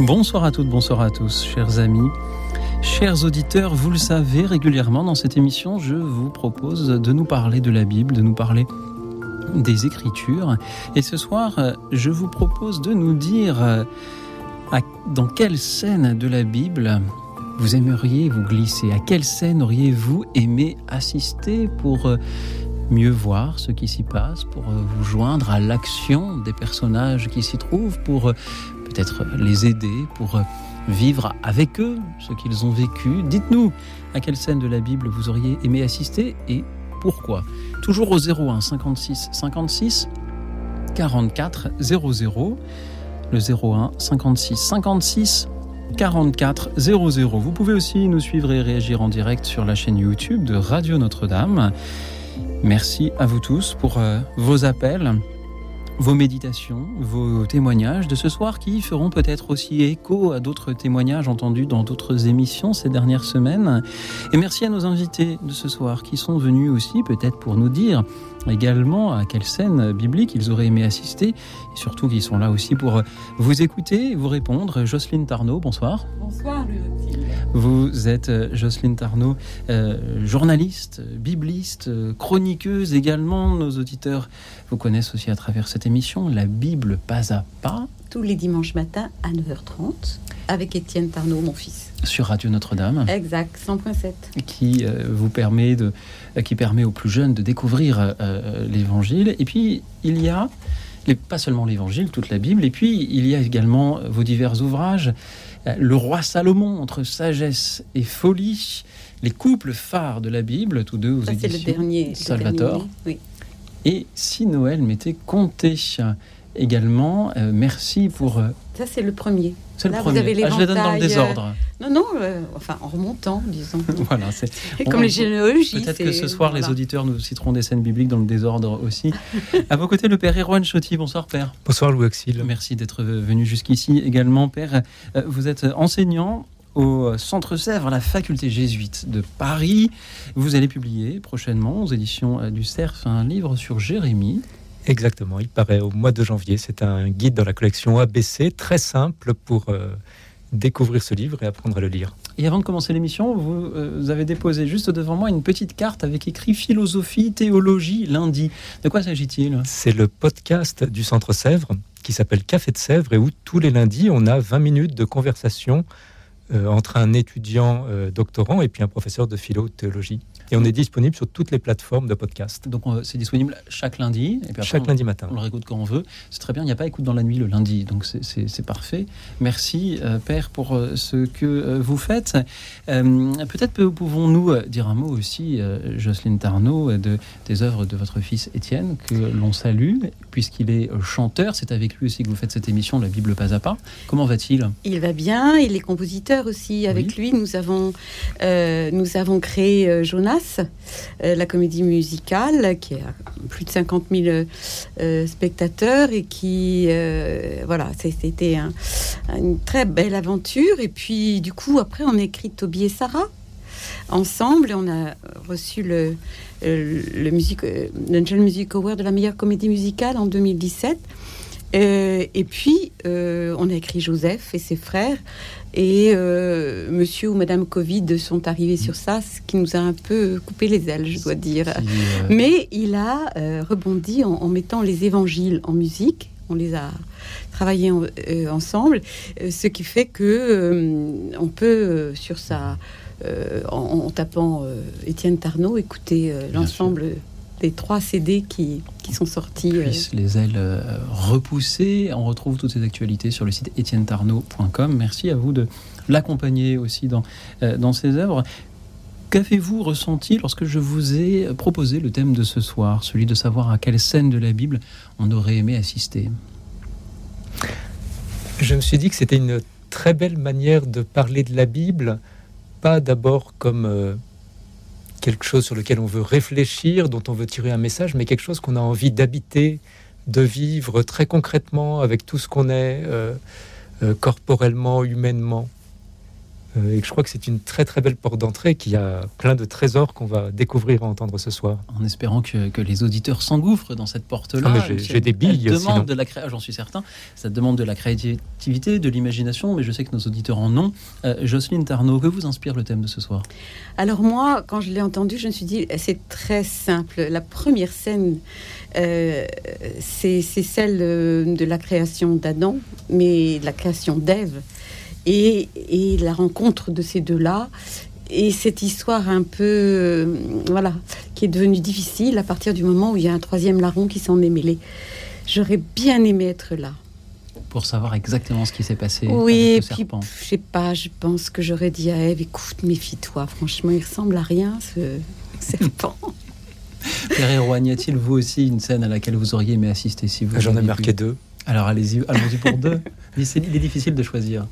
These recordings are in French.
Bonsoir à toutes, bonsoir à tous, chers amis. Chers auditeurs, vous le savez, régulièrement dans cette émission, je vous propose de nous parler de la Bible, de nous parler des Écritures. Et ce soir, je vous propose de nous dire dans quelle scène de la Bible vous aimeriez vous glisser? À quelle scène auriez-vous aimé assister pour mieux voir ce qui s'y passe, pour vous joindre à l'action des personnages qui s'y trouvent, pour peut-être les aider pour vivre avec eux ce qu'ils ont vécu. Dites-nous à quelle scène de la Bible vous auriez aimé assister et pourquoi. Toujours au 01 56 56 44 00. Le 01 56 56 44 00. Vous pouvez aussi nous suivre et réagir en direct sur la chaîne YouTube de Radio Notre-Dame. Merci à vous tous pour vos appels vos méditations, vos témoignages de ce soir qui feront peut-être aussi écho à d'autres témoignages entendus dans d'autres émissions ces dernières semaines. Et merci à nos invités de ce soir qui sont venus aussi peut-être pour nous dire également à quelle scène biblique ils auraient aimé assister et surtout qu'ils sont là aussi pour vous écouter et vous répondre. Jocelyne Tarnot, bonsoir. Bonsoir, Vous êtes Jocelyne Tarnot, euh, journaliste, bibliste, chroniqueuse également. Nos auditeurs vous connaissent aussi à travers cette émission, La Bible pas à pas. Tous les dimanches matins à 9h30 avec Étienne Tarnot, mon fils. Sur Radio Notre-Dame. Exact, 100.7. Qui euh, vous permet de, qui permet aux plus jeunes de découvrir euh, l'Évangile. Et puis il y a, les, pas seulement l'Évangile, toute la Bible. Et puis il y a également vos divers ouvrages. Le roi Salomon entre sagesse et folie, les couples phares de la Bible, tous deux aux Ça, éditions le dernier. Salvatore. le dernier, oui. Et si Noël m'était compté également, euh, merci pour. euh, Ça, c'est le premier. C'est le vous premier. avez Ah, je les donne dans le l'éventail, désordre. Non, non, euh, enfin, en remontant, disons. voilà, c'est. On- Comme les généalogies. Peut-être que ce soir, les auditeurs nous citeront des scènes bibliques dans le désordre aussi. à vos côtés, le père Erwan Chotti. Bonsoir, père. Bonsoir Louis Auxil. Merci d'être venu jusqu'ici également, père. Euh, Vous êtes enseignant au Centre Sèvres, à la faculté jésuite de Paris. Vous allez publier prochainement aux éditions euh, du CERF un livre sur Jérémie. Exactement, il paraît au mois de janvier. C'est un guide dans la collection ABC, très simple pour euh, découvrir ce livre et apprendre à le lire. Et avant de commencer l'émission, vous, euh, vous avez déposé juste devant moi une petite carte avec écrit philosophie, théologie, lundi. De quoi s'agit-il? C'est le podcast du Centre Sèvres qui s'appelle Café de Sèvres et où tous les lundis, on a 20 minutes de conversation entre un étudiant euh, doctorant et puis un professeur de philo théologie. Et on est disponible sur toutes les plateformes de podcast, Donc euh, c'est disponible chaque lundi. Et puis après, chaque on- lundi matin. On le réécoute quand on veut. C'est très bien. Il n'y a pas écoute dans la nuit le lundi. Donc c'est- parfait. Merci, euh, Père, pour euh, ce que euh, vous faites. Euh, Peut-être peu- pouvons-nous euh, dire un mot aussi, euh, Jocelyne Tarnot, euh, de, des œuvres de votre fils Étienne, que l'on salue, puisqu'il est euh, chanteur. C'est avec lui aussi que vous faites cette émission, La Bible pas à pas. Comment va-t-il? Il va bien, il est compositeur aussi. Avec lui, nous avons, euh, nous avons créé euh, Jonas, euh, la comédie musicale, qui a plus de 50 000 euh, spectateurs et qui, voilà, c'était un- une très belle aventure. Et puis, du coup, après, on a écrit Toby et Sarah ensemble et on a reçu le, euh, le, music, euh, l'Angel Music Award de la meilleure comédie musicale en 2017. Euh, et puis, euh, on a écrit Joseph et ses frères. Et euh, monsieur ou madame Covid sont arrivés sur ça, ce qui nous a un peu coupé les ailes, je dois dire. Qui, euh, Mais il a euh, rebondi en, en mettant les évangiles en musique. On les a travaillés en- ensemble, ce qui fait que on peut sur sa en, en tapant Étienne Tarnot écouter l'ensemble des trois CD qui, qui sont sortis. euh, puissent les ailes euh, repoussées. On retrouve toutes ces actualités sur le site etiennetarnaud.com. Merci à vous de l'accompagner aussi dans, euh, dans ses œuvres. Qu'avez-vous ressenti lorsque je vous ai proposé le thème de ce soir, celui de savoir à quelle scène de la Bible on aurait aimé assister? Je me suis dit que c'était une très belle manière de parler de la Bible, pas d'abord comme euh, quelque chose sur lequel on veut réfléchir, dont on veut tirer un message, mais quelque chose qu'on a envie d'habiter, de vivre très concrètement avec tout ce qu'on est, euh, euh, corporellement, humainement. Euh, et je crois que c'est une très très belle porte d'entrée qui a plein de trésors qu'on va découvrir et entendre ce soir. En espérant que, que les auditeurs s'engouffrent dans cette porte-là. Ah, j'ai des billes. Demande de la cré... J'en suis certain. Ça demande de la créativité, de l'imagination, mais je sais que nos auditeurs en ont. Euh, Jocelyne Tarnot, que vous inspire le thème de ce soir? Alors moi, quand je l'ai entendu, je me suis dit, c'est très simple. La première scène, euh, c'est celle de la création d'Adam, mais de la création d'Ève et, la rencontre de ces deux-là et cette histoire un peu, euh, voilà, qui est devenue difficile à partir du moment où il y a un troisième larron qui s'en est mêlé. J'aurais bien aimé être là. Pour savoir exactement ce qui s'est passé. Oui, avec puis, je sais pas, je pense que j'aurais dit à Eve, écoute, méfie-toi, franchement, il ressemble à rien, ce serpent. Pierre Héroigne, y a-t-il vous aussi une scène à laquelle vous auriez aimé assister si vous J'en ai marqué deux. Alors allez-y, allons-y pour deux. il est difficile de choisir.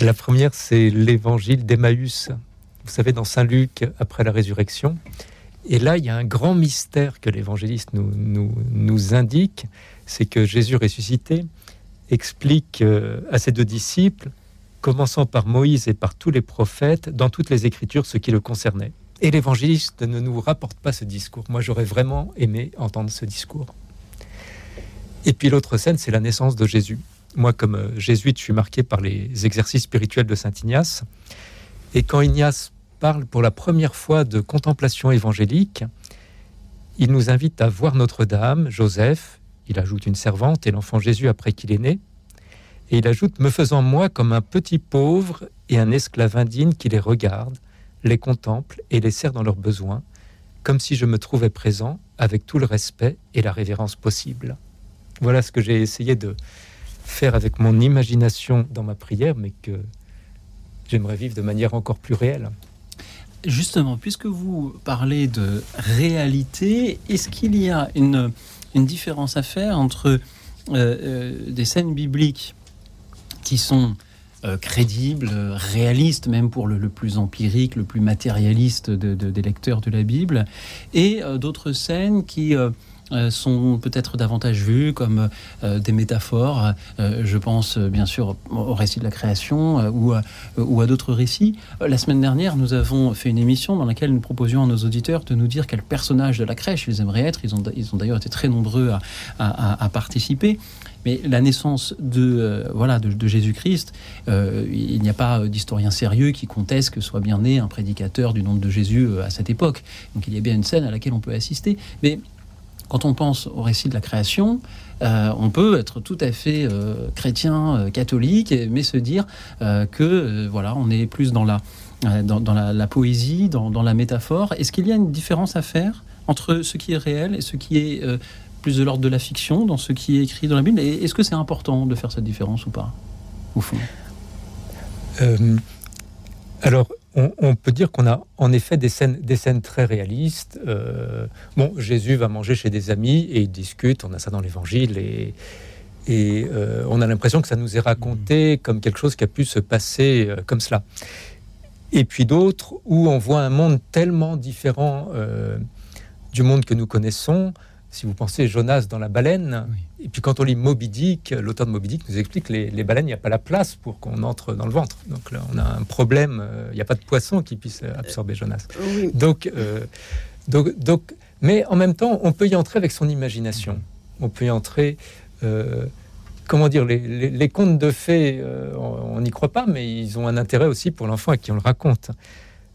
La première, c'est l'évangile d'Emmaüs. Vous savez, dans Saint Luc, après la résurrection. Et là, il y a un grand mystère que l'évangéliste nous, nous, indique, c'est que Jésus ressuscité explique euh, à ses deux disciples, commençant par Moïse et par tous les prophètes, dans toutes les Écritures, ce qui le concernait. Et l'évangéliste ne nous rapporte pas ce discours. Moi, j'aurais vraiment aimé entendre ce discours. Et puis l'autre scène, c'est la naissance de Jésus moi, comme euh, jésuite, je suis marqué par les exercices spirituels de Saint Ignace. Et quand Ignace parle pour la première fois de contemplation évangélique, il nous invite à voir Notre-Dame, Joseph, il ajoute une servante et l'enfant Jésus après qu'il est né, et il ajoute Me faisant moi comme un petit pauvre et un esclave indigne qui les regarde, les contemple et les sert dans leurs besoins, comme si je me trouvais présent avec tout le respect et la révérence possible. Voilà ce que j'ai essayé de, faire avec mon imagination dans ma prière, mais que j'aimerais vivre de manière encore plus réelle. Justement, puisque vous parlez de réalité, est-ce qu'il y a une, une, différence à faire entre euh, euh, des scènes bibliques qui sont euh, crédibles, réalistes, même pour le, plus empirique, le plus matérialiste de, des lecteurs de la Bible, et d'autres scènes qui sont peut-être davantage vues comme euh, des métaphores. Euh, je pense bien sûr au récit de la création ou, ou à d'autres récits. La semaine dernière, nous avons fait une émission dans laquelle nous proposions à nos auditeurs de nous dire quel personnage de la crèche ils aimeraient être. Ils ont, ils ont d'ailleurs été très nombreux à, à, participer. Mais la naissance de, voilà, de, Jésus-Christ, il n'y a pas d'historien sérieux qui conteste que soit bien né un prédicateur du nom de Jésus à cette époque. Donc il y a bien une scène à laquelle on peut assister. Mais quand on pense au récit de la création, euh, on peut être tout à fait euh, chrétien, euh, catholique, mais se dire que voilà, on est plus dans la, dans, la, poésie, dans, la métaphore. Est-ce qu'il y a une différence à faire entre ce qui est réel et ce qui est plus de l'ordre de la fiction, dans ce qui est écrit dans la Bible? Est-ce que c'est important de faire cette différence ou pas, au fond? Alors, on, peut dire qu'on a en effet des scènes, des scènes très réalistes. Euh, bon, Jésus va manger chez des amis et ils discutent, on a ça dans l'évangile, et, et euh, on a l'impression que ça nous est raconté comme quelque chose qui a pu se passer euh, comme cela. Et puis d'autres où on voit un monde tellement différent du monde que nous connaissons, si vous pensez Jonas dans la baleine, et puis quand on lit Moby Dick, l'auteur de Moby Dick nous explique que les, baleines, il n'y a pas la place pour qu'on entre dans le ventre. Donc là, on a un problème, euh, il n'y a pas de poisson qui puisse absorber Jonas. Donc, euh, donc, donc, mais en même temps, on peut y entrer avec son imagination. On peut y entrer. Euh, comment dire, les, contes de fées, on n'y croit pas, mais ils ont un intérêt aussi pour l'enfant à qui on le raconte.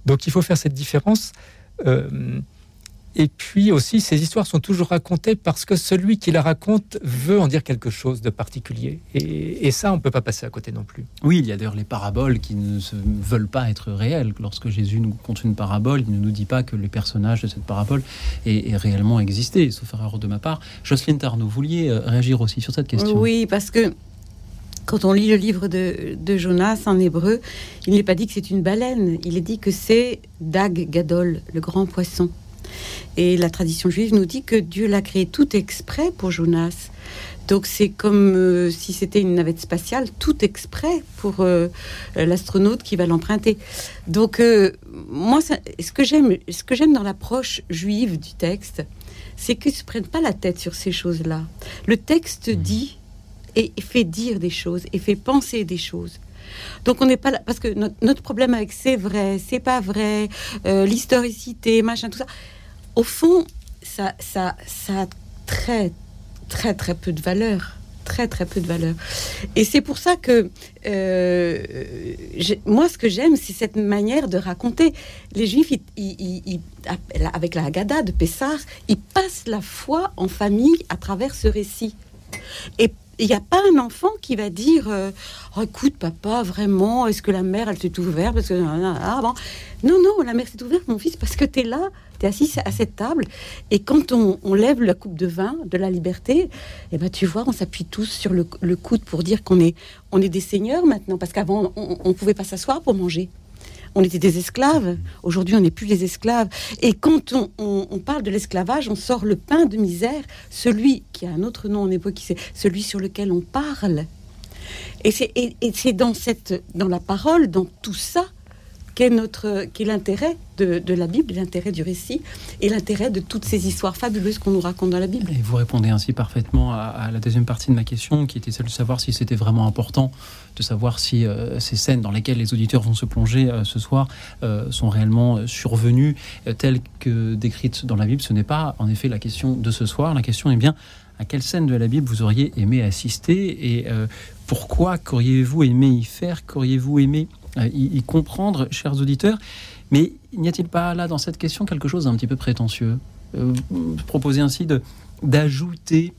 Donc il faut faire cette différence. Et puis aussi, ces histoires sont toujours racontées parce que celui qui la raconte veut en dire quelque chose de particulier. Et, ça, on ne peut pas passer à côté non plus. Oui, il y a d'ailleurs les paraboles qui ne se veulent pas être réelles. Lorsque Jésus nous conte une parabole, il ne nous dit pas que les personnages de cette parabole aient, réellement existé, sauf erreur de ma part. Jocelyne Tarnot, vous vouliez euh, réagir aussi sur cette question Oui, parce que quand on lit le livre de, Jonas en hébreu, il n'est pas dit que c'est une baleine, il est dit que c'est Dag Gadol, le grand poisson. Et la tradition juive nous dit que Dieu l'a créé tout exprès pour Jonas. Donc c'est comme euh, si c'était une navette spatiale, tout exprès pour euh, l'astronaute qui va l'emprunter. Donc euh, moi, ce que j'aime, ce que j'aime dans l'approche juive du texte, c'est qu'ils se prennent pas la tête sur ces choses-là. Le texte mmh. dit et fait dire des choses et fait penser des choses. Donc on n'est pas là parce que notre, problème avec c'est vrai, c'est pas vrai, l'historicité, machin, tout ça. Au fond, ça, ça, ça a très très très peu de valeur très très peu de valeur. Et c'est pour ça que euh, moi, ce que j'aime, c'est cette manière de raconter. Les Juifs, avec la Haggadah de Pessar, ils passent la foi en famille à travers ce récit. Et il n'y a pas un enfant qui va dire euh, oh, écoute papa vraiment est-ce que la mer elle s'est ouverte parce que ah, bon. non non la mer s'est ouverte mon fils parce que tu es là tu es assis à cette table et quand on, lève la coupe de vin de la liberté eh ben tu vois on s'appuie tous sur le, coude pour dire qu'on est on est des seigneurs maintenant parce qu'avant on ne pouvait pas s'asseoir pour manger on était des esclaves. Aujourd'hui, on n'est plus des esclaves. Et quand on, parle de l'esclavage, on sort le pain de misère, celui qui a un autre nom en époque, c'est celui sur lequel on parle. Et c'est dans, cette, dans la parole, dans tout ça, qu'est notre qu'est l'intérêt de, la Bible, l'intérêt du récit et l'intérêt de toutes ces histoires fabuleuses qu'on nous raconte dans la Bible. Et vous répondez ainsi parfaitement à, la deuxième partie de ma question, qui était celle de savoir si c'était vraiment important de savoir si euh, ces scènes dans lesquelles les auditeurs vont se plonger euh, ce soir euh, sont réellement survenues telles que décrites dans la Bible. Ce n'est pas en effet la question de ce soir. La question est bien à quelle scène de la Bible vous auriez aimé assister et pourquoi qu'auriez-vous aimé y faire Qu'auriez-vous aimé y, comprendre, chers auditeurs. Mais n'y a-t-il pas là, dans cette question, quelque chose d'un petit peu prétentieux euh, Proposer ainsi de, d'ajouter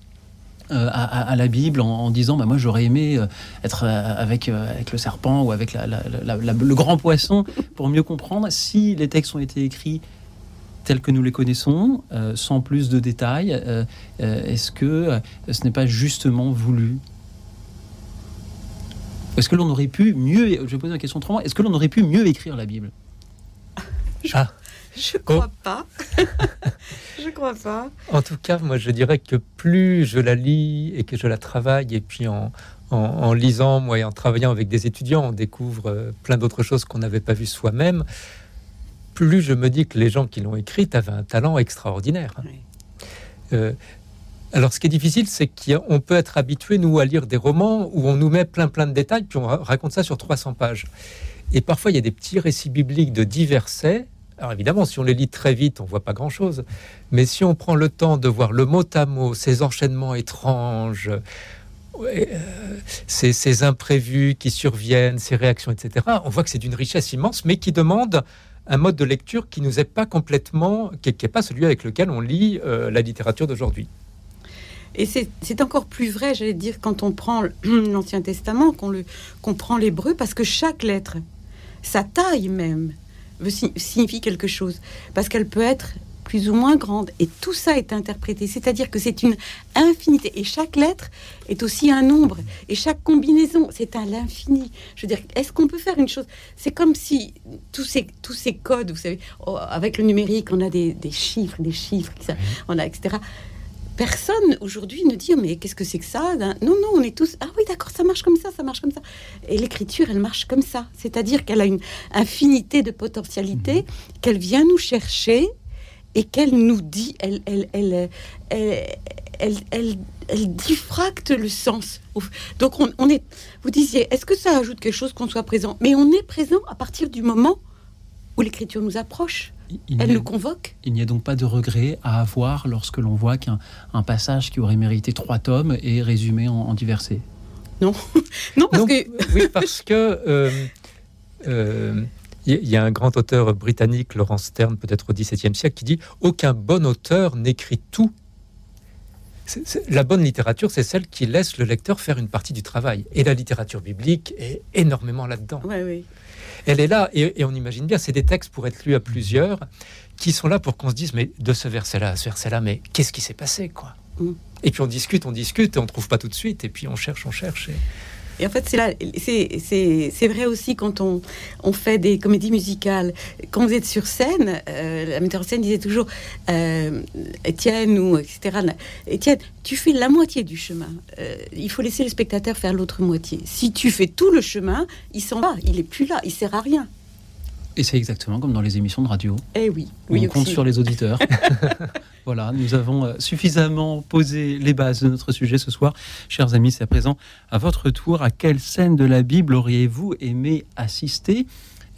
euh, à, la Bible en, disant bah, Moi, j'aurais aimé euh, être avec le serpent ou avec le grand poisson pour mieux comprendre si les textes ont été écrits tels que nous les connaissons, sans plus de détails. Est-ce que ce n'est pas justement voulu est-ce que l'on aurait pu mieux, je vais poser la question autrement, est-ce que l'on aurait pu mieux écrire la Bible? Je, ah. je crois oh. pas. je crois pas. En tout cas, moi, je dirais que plus je la lis et que je la travaille, et puis en, en, lisant, moi, et en travaillant avec des étudiants, on découvre euh, plein d'autres choses qu'on n'avait pas vues soi-même. Plus je me dis que les gens qui l'ont écrite avaient un talent extraordinaire. Euh, alors, ce qui est difficile, c'est qu'on peut être habitué, nous, à lire des romans où on nous met plein, plein de détails, puis on raconte ça sur 300 pages. Et parfois, il y a des petits récits bibliques de divers Alors évidemment, si on les lit très vite, on voit pas grand-chose. Mais si on prend le temps de voir le mot à mot, ces enchaînements étranges, euh, ces, imprévus qui surviennent, ces réactions, etc., on voit que c'est d'une richesse immense, mais qui demande un mode de lecture qui nous est pas complètement, qui n'est pas celui avec lequel on lit euh, la littérature d'aujourd'hui. Et c'est encore plus vrai, j'allais dire, quand on prend l'Ancien Testament, qu'on prend l'hébreu, parce que chaque lettre, sa taille même, signifie quelque chose. Parce qu'elle peut être plus ou moins grande. Et tout ça est interprété. C'est-à-dire que c'est une infinité. Et chaque lettre est aussi un nombre. Et chaque combinaison, c'est à l'infini. Je veux dire, est-ce qu'on peut faire une chose? C'est comme si tous ces, tous ces codes, vous savez, oh, avec le numérique, on a des, des chiffres, des chiffres, on a, etc personne aujourd'hui ne dit oh, mais qu'est-ce que c'est que ça Non, non, on est tous ah oui d'accord, ça marche comme ça, ça marche comme ça. Et l'écriture, elle marche comme ça, c'est-à-dire qu'elle a une infinité de potentialités, mhm. qu'elle vient nous chercher et qu'elle nous dit, elle, elle, elle, elle, elle, elle, diffracte le sens. Donc on, on est, vous disiez, est-ce que ça ajoute quelque chose qu'on soit présent? Mais on est présent à partir du moment où l'écriture nous approche. Elle nous convoque. Il n'y a donc pas de regret à avoir lorsque l'on voit qu'un passage qui aurait mérité trois tomes est résumé en, en Non, non parce que oui, parce que euh, euh, il y a un grand auteur britannique, Laurence Stern, peut-être au XVIIe siècle, qui dit aucun bon auteur n'écrit tout. La bonne littérature, c'est celle qui laisse le lecteur faire une partie du travail. Et la littérature biblique est énormément là-dedans. Oui elle est là, et, on imagine bien, c'est des textes pour être lus à plusieurs, qui sont là pour qu'on se dise, mais de ce verset-là à ce verset-là, mais qu'est-ce qui s'est passé, quoi? Mm. Et puis on discute, on discute, et on trouve pas tout de suite, et puis on cherche, on cherche. Et en fait, c'est là, c'est vrai aussi quand on, on fait des comédies musicales. Quand vous êtes sur scène, euh, la metteur en scène disait toujours, euh, Étienne ou etc. Étienne, tu fais la moitié du chemin. Euh, il faut laisser le spectateur faire l'autre moitié. Si tu fais tout le chemin, il s'en va. Il est plus là. Il sert à rien. Et c'est exactement comme dans les émissions de radio. Eh oui, oui on compte sur les auditeurs. voilà, nous avons euh, suffisamment posé les bases de notre sujet ce soir. Chers amis, c'est à présent à votre tour. À quelle scène de la Bible auriez-vous aimé assister?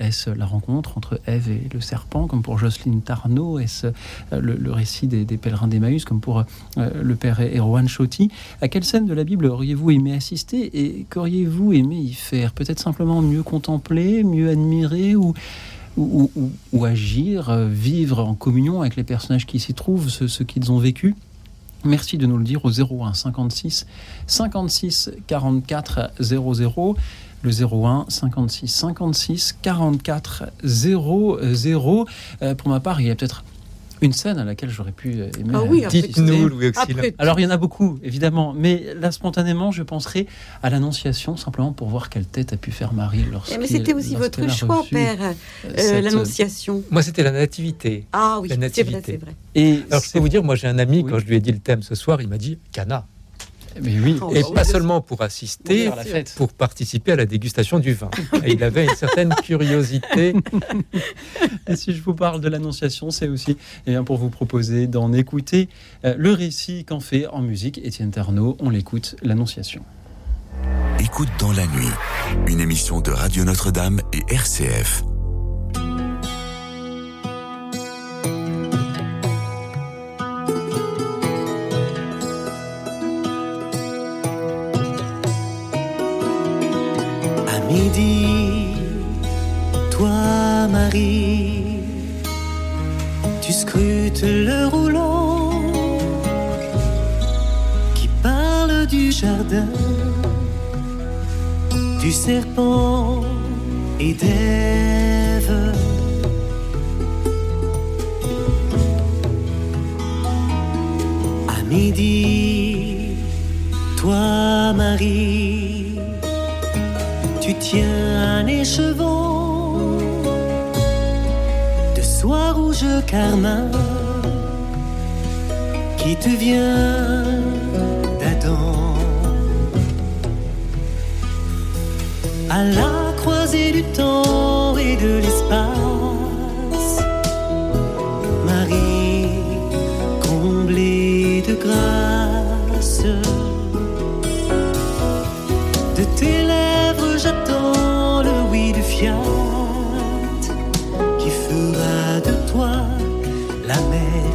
Est-ce la rencontre entre Ève et le serpent, comme pour Jocelyne Tarnot? Est-ce euh, le, récit des, pèlerins d'Emmaüs, comme pour euh, le père Erwan Chotti À quelle scène de la Bible auriez-vous aimé assister et qu'auriez-vous aimé y faire? Peut-être simplement mieux contempler, mieux admirer ou, ou, agir, euh, vivre en communion avec les personnages qui s'y trouvent, ce, qu'ils ont vécu Merci de nous le dire au 01 56 56 44 00 le 01 56 56 44 00. pour ma part, il y a peut-être une scène à laquelle j'aurais pu euh, aimer. Ah oui, dites-nous, Louis Alors il y en a beaucoup, évidemment, mais là spontanément, je penserai à l'Annonciation simplement pour voir quelle tête a pu faire Marie lorsque. Eh, mais c'était aussi votre choix, père, euh, euh, l'Annonciation. Moi, c'était la Nativité. Ah oui, c'est vrai, c'est vrai. Et alors je peux vous dire, moi, j'ai un ami quand je lui ai dit le thème ce soir, il m'a dit Cana. Oui. Et pas seulement pour assister, pour participer à la dégustation du vin. Et il avait une certaine curiosité. Et si je vous parle de l'Annonciation, c'est aussi eh bien, pour vous proposer d'en écouter euh, le récit qu'en fait en musique Étienne Tarnot. On l'écoute, l'Annonciation. Écoute dans la nuit, une émission de Radio Notre-Dame et RCF. Midi, toi Marie, tu scrutes le roulant qui parle du jardin, du serpent et d'Ève. À midi, toi Marie tiens un écheveau de soie rouge carmin qui te vient d'Adam. À la croisée du temps et de l'espace, Marie comblée de grâce. La mère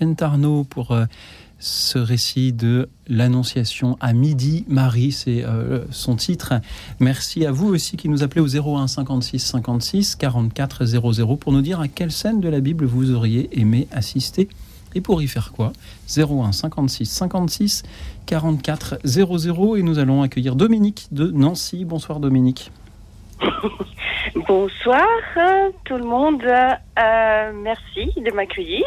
Étienne Tarnot pour euh, ce récit de l'Annonciation à midi. Marie, c'est euh, son titre. Merci à vous aussi qui nous appelez au 01 56 56 44 00 pour nous dire à quelle scène de la Bible vous auriez aimé assister et pour y faire quoi? 01 56 56 44 00 et nous allons accueillir Dominique de Nancy. Bonsoir Dominique. Bonsoir euh, tout le monde. Merci de m'accueillir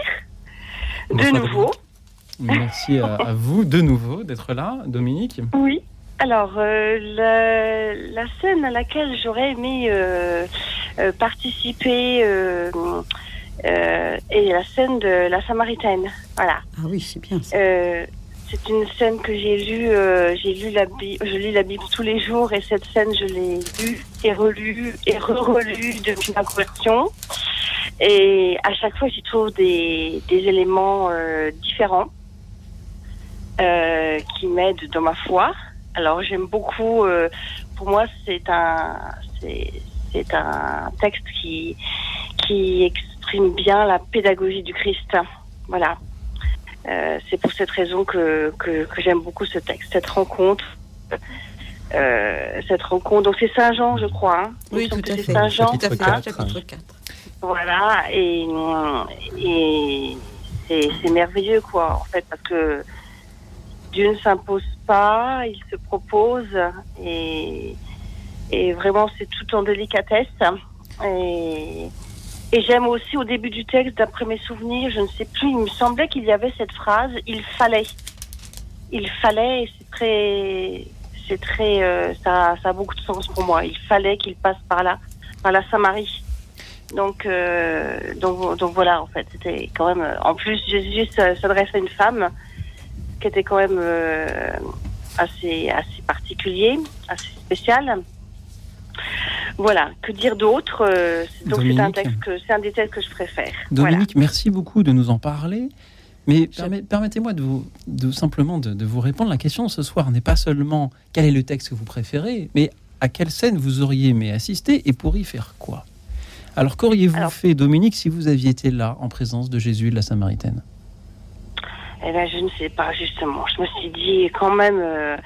de Bonsoir, nouveau. Merci à, à vous de nouveau d'être là, Dominique. Oui. Alors, euh, la, la scène à laquelle j'aurais aimé euh, euh, participer euh, euh, est la scène de la Samaritaine. Voilà. Ah oui, c'est bien. ça. C'est une scène que j'ai lue. euh, j'ai lu la Bible, je lis la Bible tous les jours et cette scène, je l'ai lue et relue et re-relue depuis ma conversion. Et à chaque fois, j'y trouve des, des éléments euh, différents euh, qui m'aident dans ma foi. Alors, j'aime beaucoup. pour moi, c'est un, c'est un texte qui qui exprime bien la pédagogie du Christ. Voilà. Euh, c'est pour cette raison que, que, que j'aime beaucoup ce texte, cette rencontre. Euh, cette rencontre. Donc c'est Saint Jean, je crois. hein. Oui, tout à c'est fait. Saint Jean. Tout à fait. hein. Chapitre 4. Voilà, et, et c'est c'est merveilleux, quoi, en fait, parce que Dieu ne s'impose pas, il se propose, et, et vraiment, c'est tout en délicatesse. Et, et j'aime aussi au début du texte, d'après mes souvenirs, je ne sais plus, il me semblait qu'il y avait cette phrase, il fallait. Il fallait, c'est très, c'est très, euh, ça, a beaucoup de sens pour moi. Il fallait qu'il passe par là, par la Samarie. Donc, euh, donc, donc voilà, en fait, c'était quand même. euh, En plus, Jésus s'adresse à une femme qui était quand même euh, assez, assez particulier, assez spécial. Voilà, que dire d'autre euh, c'est- Donc c'est un Dominique. texte que c'est un des textes que je préfère. Voilà. Dominique, merci beaucoup de nous en parler. Mais permet- permettez-moi de vous, de, simplement de, de vous répondre. La question ce soir n'est pas seulement quel est le texte que vous préférez, mais à quelle scène vous auriez aimé assister et pour y faire quoi? Alors qu'auriez-vous fait, Dominique, si vous aviez été là en présence de Jésus et de la Samaritaine? Eh ben, je ne sais pas justement. Je me suis dit quand même. euh,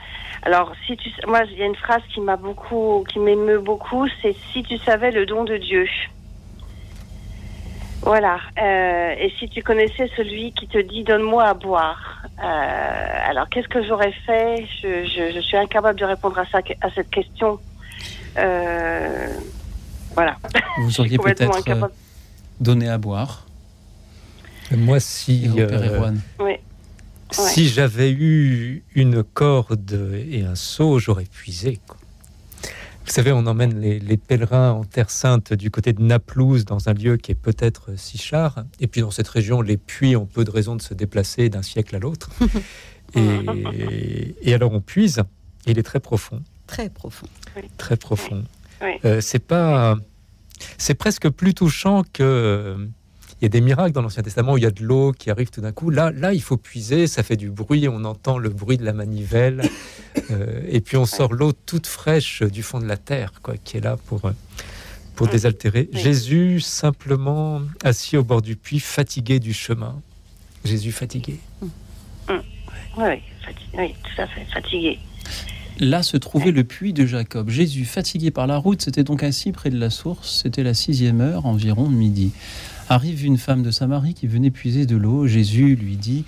alors, si tu, moi, il y a une phrase qui m'a beaucoup, qui m'émeut beaucoup, c'est si tu savais le don de Dieu. Voilà. Euh, et si tu connaissais celui qui te dit donne-moi à boire. Euh, alors, qu'est-ce que j'aurais fait? Je, je, je suis incapable de répondre à, ça, à cette question. Euh, voilà. Vous auriez peut-être donné à boire. Moi, si, euh. Oui. Si j'avais eu une corde et un seau, j'aurais puisé. quoi. Vous savez, on emmène les, les pèlerins en Terre Sainte du côté de Naplouse, dans un lieu qui est peut-être Sichard. Et puis dans cette région, les puits ont peu de raisons de se déplacer d'un siècle à l'autre. et, et alors on puise, et il est très profond, Très profond. très profond. Oui. Euh, c'est pas, c'est presque plus touchant que. Il y a des miracles dans l'Ancien Testament où il y a de l'eau qui arrive tout d'un coup. Là, là, il faut puiser, ça fait du bruit, on entend le bruit de la manivelle, euh, et puis on sort l'eau toute fraîche du fond de la terre, quoi, qui est là pour euh, pour Mm. désaltérer. Oui. Jésus simplement assis au bord du puits, fatigué du chemin. Jésus fatigué. Oui, oui, fati- oui, tout à fait, fatigué. Là se trouvait le puits de Jacob. Jésus, fatigué par la route, s'était donc assis près de la source. C'était la sixième heure, environ midi. Arrive une femme de Samarie qui venait puiser de l'eau. Jésus lui dit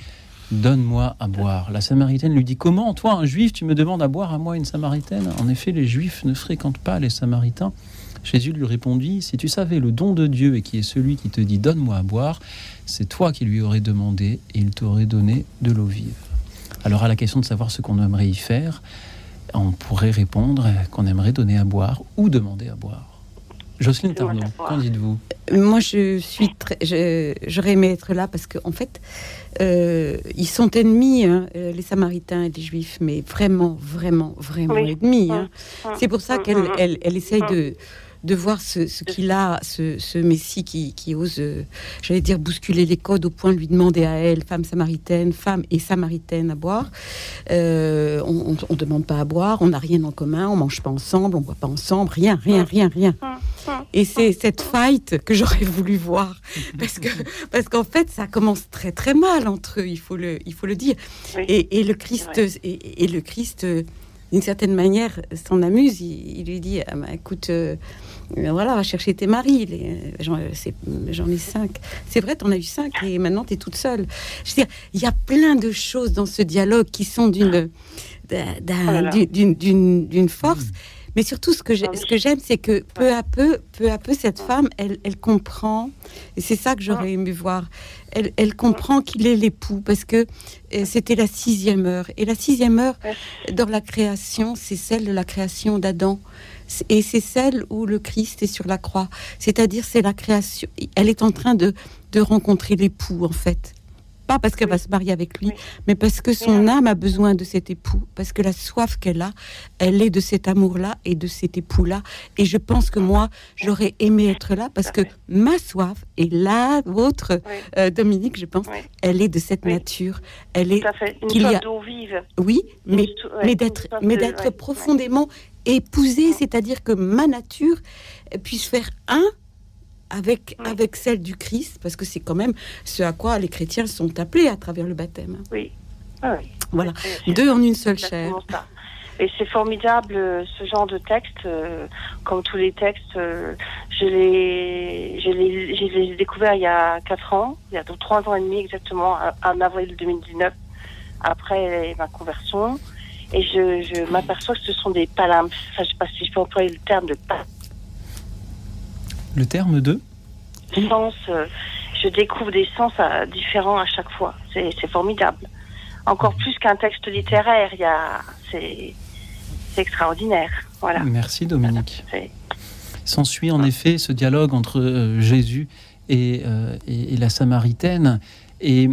Donne-moi à boire. La Samaritaine lui dit Comment, toi, un juif, tu me demandes à boire à moi, une Samaritaine? En effet, les juifs ne fréquentent pas les Samaritains. Jésus lui répondit Si tu savais le don de Dieu et qui est celui qui te dit Donne-moi à boire, c'est toi qui lui aurais demandé et il t'aurait donné de l'eau vive. Alors, à la question de savoir ce qu'on aimerait y faire, on pourrait répondre qu'on aimerait donner à boire ou demander à boire. Jocelyne boire. qu'en dites-vous Moi, je suis très. je- J'aurais aimé être là parce qu'en en fait, euh, ils sont ennemis, hein, euh, les Samaritains et les Juifs, mais vraiment, vraiment, vraiment Oui. ennemis. hein. Hum, C'est pour ça hum, qu'elle hum, hum. elle, elle essaye de, de voir ce, ce qu'il a, ce, ce Messie qui, qui ose, euh, j'allais dire, bousculer les codes au point de lui demander à elle, femme samaritaine, femme et samaritaine, à boire. Euh, on ne demande pas à boire, on n'a rien en commun, on mange pas ensemble, on boit pas ensemble, rien, rien, rien, rien. Hum, hum. Et c'est cette fight que j'aurais voulu voir. Parce que parce qu'en fait, ça commence très très mal entre eux, il faut le, il faut le dire. Et, et le Christ, et, et le Christ, d'une certaine manière, s'en amuse. Il, il lui dit ah, bah, écoute, euh, euh, voilà, va chercher tes maris. Euh, J'en ai cinq. C'est vrai, t'en as eu cinq et maintenant t'es toute seule. Je veux dire, il y a plein de choses dans ce dialogue qui sont d'une d'un- d'un- Oh d'une- d'une d'une force. Mais surtout, ce que j'ai- Ah ce que j'aime, c'est que peu à peu, peu à peu, cette femme, elle, elle comprend, et c'est ça que j'aurais aimé voir. Elle, elle comprend qu'il est l'époux parce que euh, c'était la sixième heure. Et la sixième heure dans la création, c'est celle de la création d'Adam. Et c'est celle où le Christ est sur la croix. C'est-à-dire, c'est la création. Elle est en train de, de rencontrer l'époux, en fait. Pas parce qu'elle va se marier avec lui, Oui. mais parce que son âme a besoin de cet époux. Parce que la soif qu'elle a, elle est de cet amour-là et de cet époux-là. Et je pense que moi, j'aurais aimé être là parce que ma soif et la vôtre, euh, Dominique, je pense, elle est de cette nature. Elle est, qu'il y a- vive. oui, mais, mais d'être, mais d'être profondément épousée, c'est-à-dire que ma nature puisse faire un avec, Oui. avec celle du Christ, parce que c'est quand même ce à quoi les chrétiens sont appelés à travers le baptême. Oui. Ah oui. Voilà, deux en une seule chair. Ça. Et c'est formidable euh, ce genre de texte, euh, comme tous les textes. euh, je les, je les, je les ai découverts il y a quatre ans, il y a donc trois ans et demi exactement, en avril 2019, après ma conversion. Et je, je m'aperçois que ce sont des palimpses. Enfin, je sais pas si je peux employer le terme de pa- Le terme de sens. euh, je découvre des sens euh, différents à chaque fois. C'est formidable. Encore plus qu'un texte littéraire, il y a, c'est, extraordinaire. Voilà. Merci Dominique. S'ensuit en effet ce dialogue entre euh, Jésus et, euh, et- et la Samaritaine. Et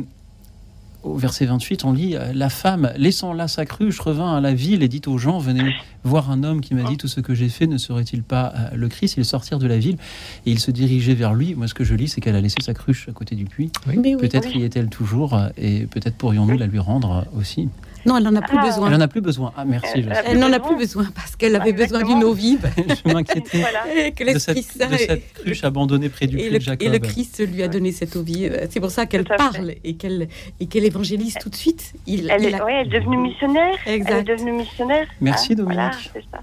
au verset 28, on lit euh, La femme, laissant là sa cruche, revint à la ville et dit aux gens Venez voir un homme qui m'a dit tout ce que j'ai fait, ne serait-il pas euh, le Christ? Ils sortirent de la ville et ils se dirigeaient vers lui. Moi, ce que je lis, c'est qu'elle a laissé sa cruche à côté du puits. Oui. Peut-être oui. y est-elle toujours euh, et peut-être pourrions-nous la lui rendre aussi. Non, elle n'en a plus Ah. besoin. Elle n'en a plus besoin. Ah, merci. je, Elle n'en a besoin. plus besoin parce qu'elle avait besoin Exactement. d'une eau vive je m'inquiétais Voilà. et que de cette, de cette cruche abandonnée près du puits de Jacob. et le Christ lui a donné cette eau vive. C'est pour ça qu'elle à fait. parle et qu'elle et qu'elle évangélise tout de suite. Il, Elle il est, a- ouais, elle est devenue missionnaire. Elle est devenue missionnaire. Merci, Hein, Dominique. Voilà, c'est ça.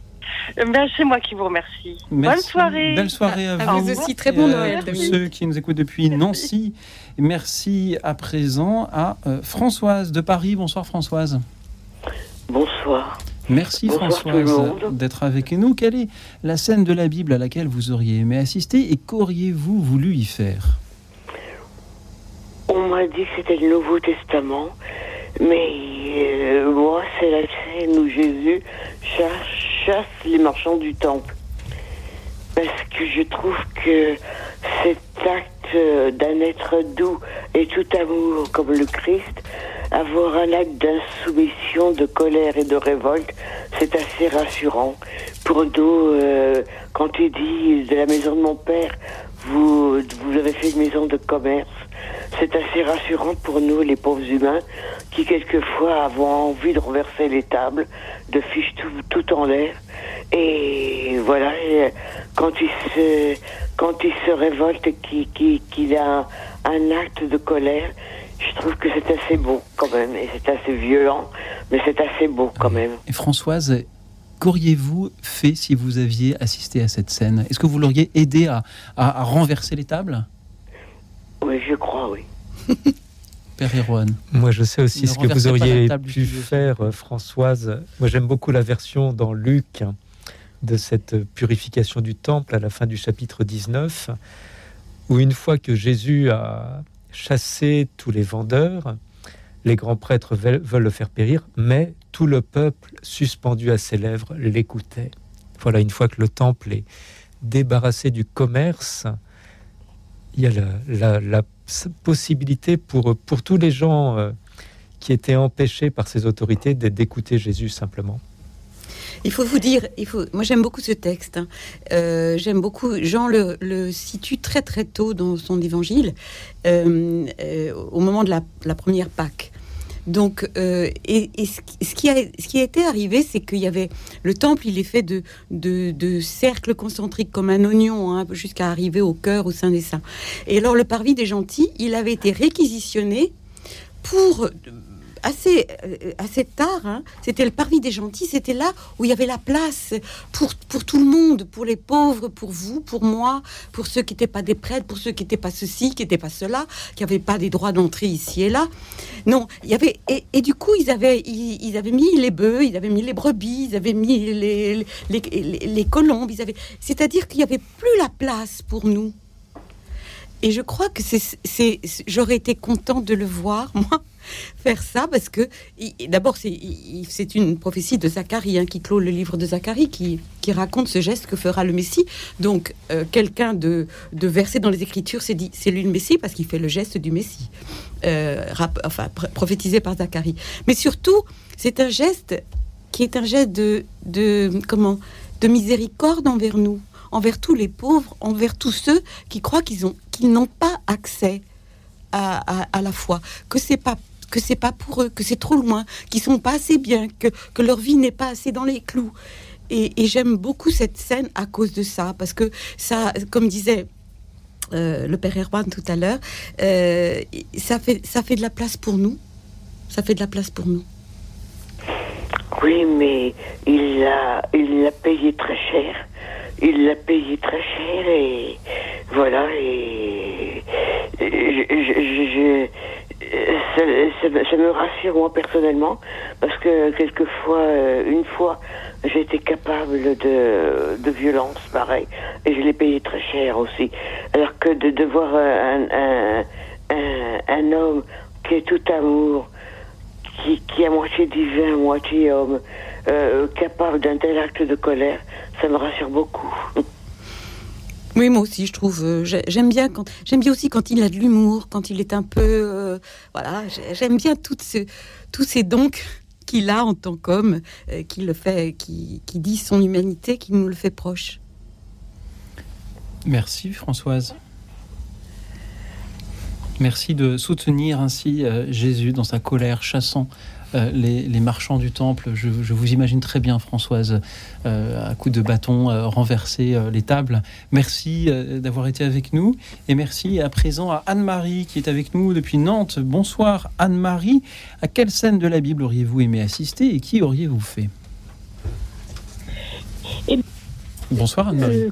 Euh, Ben, c'est moi qui vous remercie. Merci. Bonne soirée. Belle soirée à, À vous. vous aussi, très bon à Noël, tous Dominique. ceux qui nous écoutent depuis Nancy. Merci à présent à euh, Françoise de Paris. Bonsoir Françoise. Bonsoir. Merci Bonsoir Françoise d'être avec nous. Quelle est la scène de la Bible à laquelle vous auriez aimé assister et qu'auriez-vous voulu y faire? On m'a dit que c'était le Nouveau Testament, mais euh, moi, c'est la scène où Jésus chasse, chasse les marchands du temple. Parce que je trouve que cet acte euh, d'un être doux et tout amour comme le Christ, avoir un acte d'insoumission, de colère et de révolte, c'est assez rassurant. Pour nous, euh, quand il dit de la maison de mon père, vous, vous avez fait une maison de commerce, c'est assez rassurant pour nous, les pauvres humains, qui quelquefois avons envie de renverser les tables, de ficher tout, tout en l'air. Et voilà, et quand il se, quand il se révolte et qu'il qu'il- qu'il a un, acte de colère, je trouve que c'est assez beau quand même. Et c'est assez violent, mais c'est assez beau quand même. Et Françoise, qu'auriez-vous fait si vous aviez assisté à cette scène? Est-ce que vous l'auriez aidé à, à- à renverser les tables? Oui, je crois, oui. Père Erwan Moi, je sais aussi Ne ce que vous auriez pu faire, euh, Françoise. Moi, j'aime beaucoup la version dans Luc hein, de cette purification du temple à la fin du chapitre 19, où une fois que Jésus a chassé tous les vendeurs, les grands prêtres veulent, le faire périr, mais tout le peuple, suspendu à ses lèvres, l'écoutait. Voilà, une fois que le temple est débarrassé du commerce, il y a la, possibilité pour, pour tous les gens euh, qui étaient empêchés par ces autorités d'écouter Jésus simplement. Il faut vous dire, il faut. Moi, j'aime beaucoup ce texte. hein. Euh, j'aime beaucoup. Jean le, situe très très tôt dans son évangile, euh, euh, au moment de la, première Pâque. Donc, et, ce, qui a, ce qui été arrivé, c'est qu'il y avait le temple, il est fait de, de, cercles concentriques comme un oignon, hein, jusqu'à arriver au cœur, au sein des saints. Et alors, le parvis des gentils, il avait été réquisitionné pour assez, euh, assez tard, hein, c'était le parvis des gentils, c'était là où il y avait la place pour, pour tout le monde, pour les pauvres, pour vous, pour moi, pour ceux qui n'étaient pas des prêtres, pour ceux qui n'étaient pas ceci, qui n'étaient pas cela, qui n'avaient pas des droits d'entrée ici et là. Non, il y avait et, du coup ils avaient ils, avaient mis les bœufs, ils avaient mis les brebis, ils avaient mis les les, les, colombes, ils avaient, c'est-à-dire qu'il n'y avait plus la place pour nous. Et je crois que c'est, j'aurais été contente de le voir, moi, faire ça parce que d'abord c'est une prophétie de Zacharie hein, qui clôt le livre de Zacharie qui, qui raconte ce geste que fera le Messie. Donc euh, quelqu'un de, de versé dans les Écritures s'est dit c'est lui le Messie parce qu'il fait le geste du Messie, euh, enfin prophétisé par Zacharie. Mais surtout c'est un geste qui est un geste de, de comment de miséricorde envers nous, envers tous les pauvres, envers tous ceux qui croient qu'ils ont qu'ils n'ont pas accès à, à, à, la foi, que c'est pas que c'est pas pour eux, que c'est trop loin, qu'ils sont pas assez bien, que, que leur vie n'est pas assez dans les clous. Et, j'aime beaucoup cette scène à cause de ça, parce que ça, comme disait euh, le père Erwan tout à l'heure, euh, ça, fait, ça fait de la place pour nous. Ça fait de la place pour nous. Oui, mais il l'a il l'a payé très cher. Il l'a payé très cher et voilà. Et, ça, me rassure moi personnellement parce que quelquefois, euh, une fois, j'ai été capable de, de violence, pareil, et je l'ai payé très cher aussi. Alors que de, de voir un, un, un, homme qui est tout amour, qui, qui est à moitié divin, moitié homme, euh, capable d'un tel acte de colère, ça me rassure beaucoup. Oui, moi aussi, je trouve. Euh, j'aime bien quand j'aime bien aussi quand il a de l'humour, quand il est un peu, euh, voilà. J'aime bien toutes ce, tous ces dons qu'il a en tant qu'homme, euh, qui le fait, qui, qui, dit son humanité, qui nous le fait proche. Merci, Françoise. Merci de soutenir ainsi Jésus dans sa colère, chassant euh, les, marchands du temple. Je, vous imagine très bien, Françoise, euh, à coup de bâton, euh, renverser les tables. Merci d'avoir été avec nous. Et merci à présent à Anne-Marie qui est avec nous depuis Nantes. Bonsoir, Anne-Marie. À quelle scène de la Bible auriez-vous aimé assister et qui auriez-vous fait? Eh Bonsoir, Anne-Marie.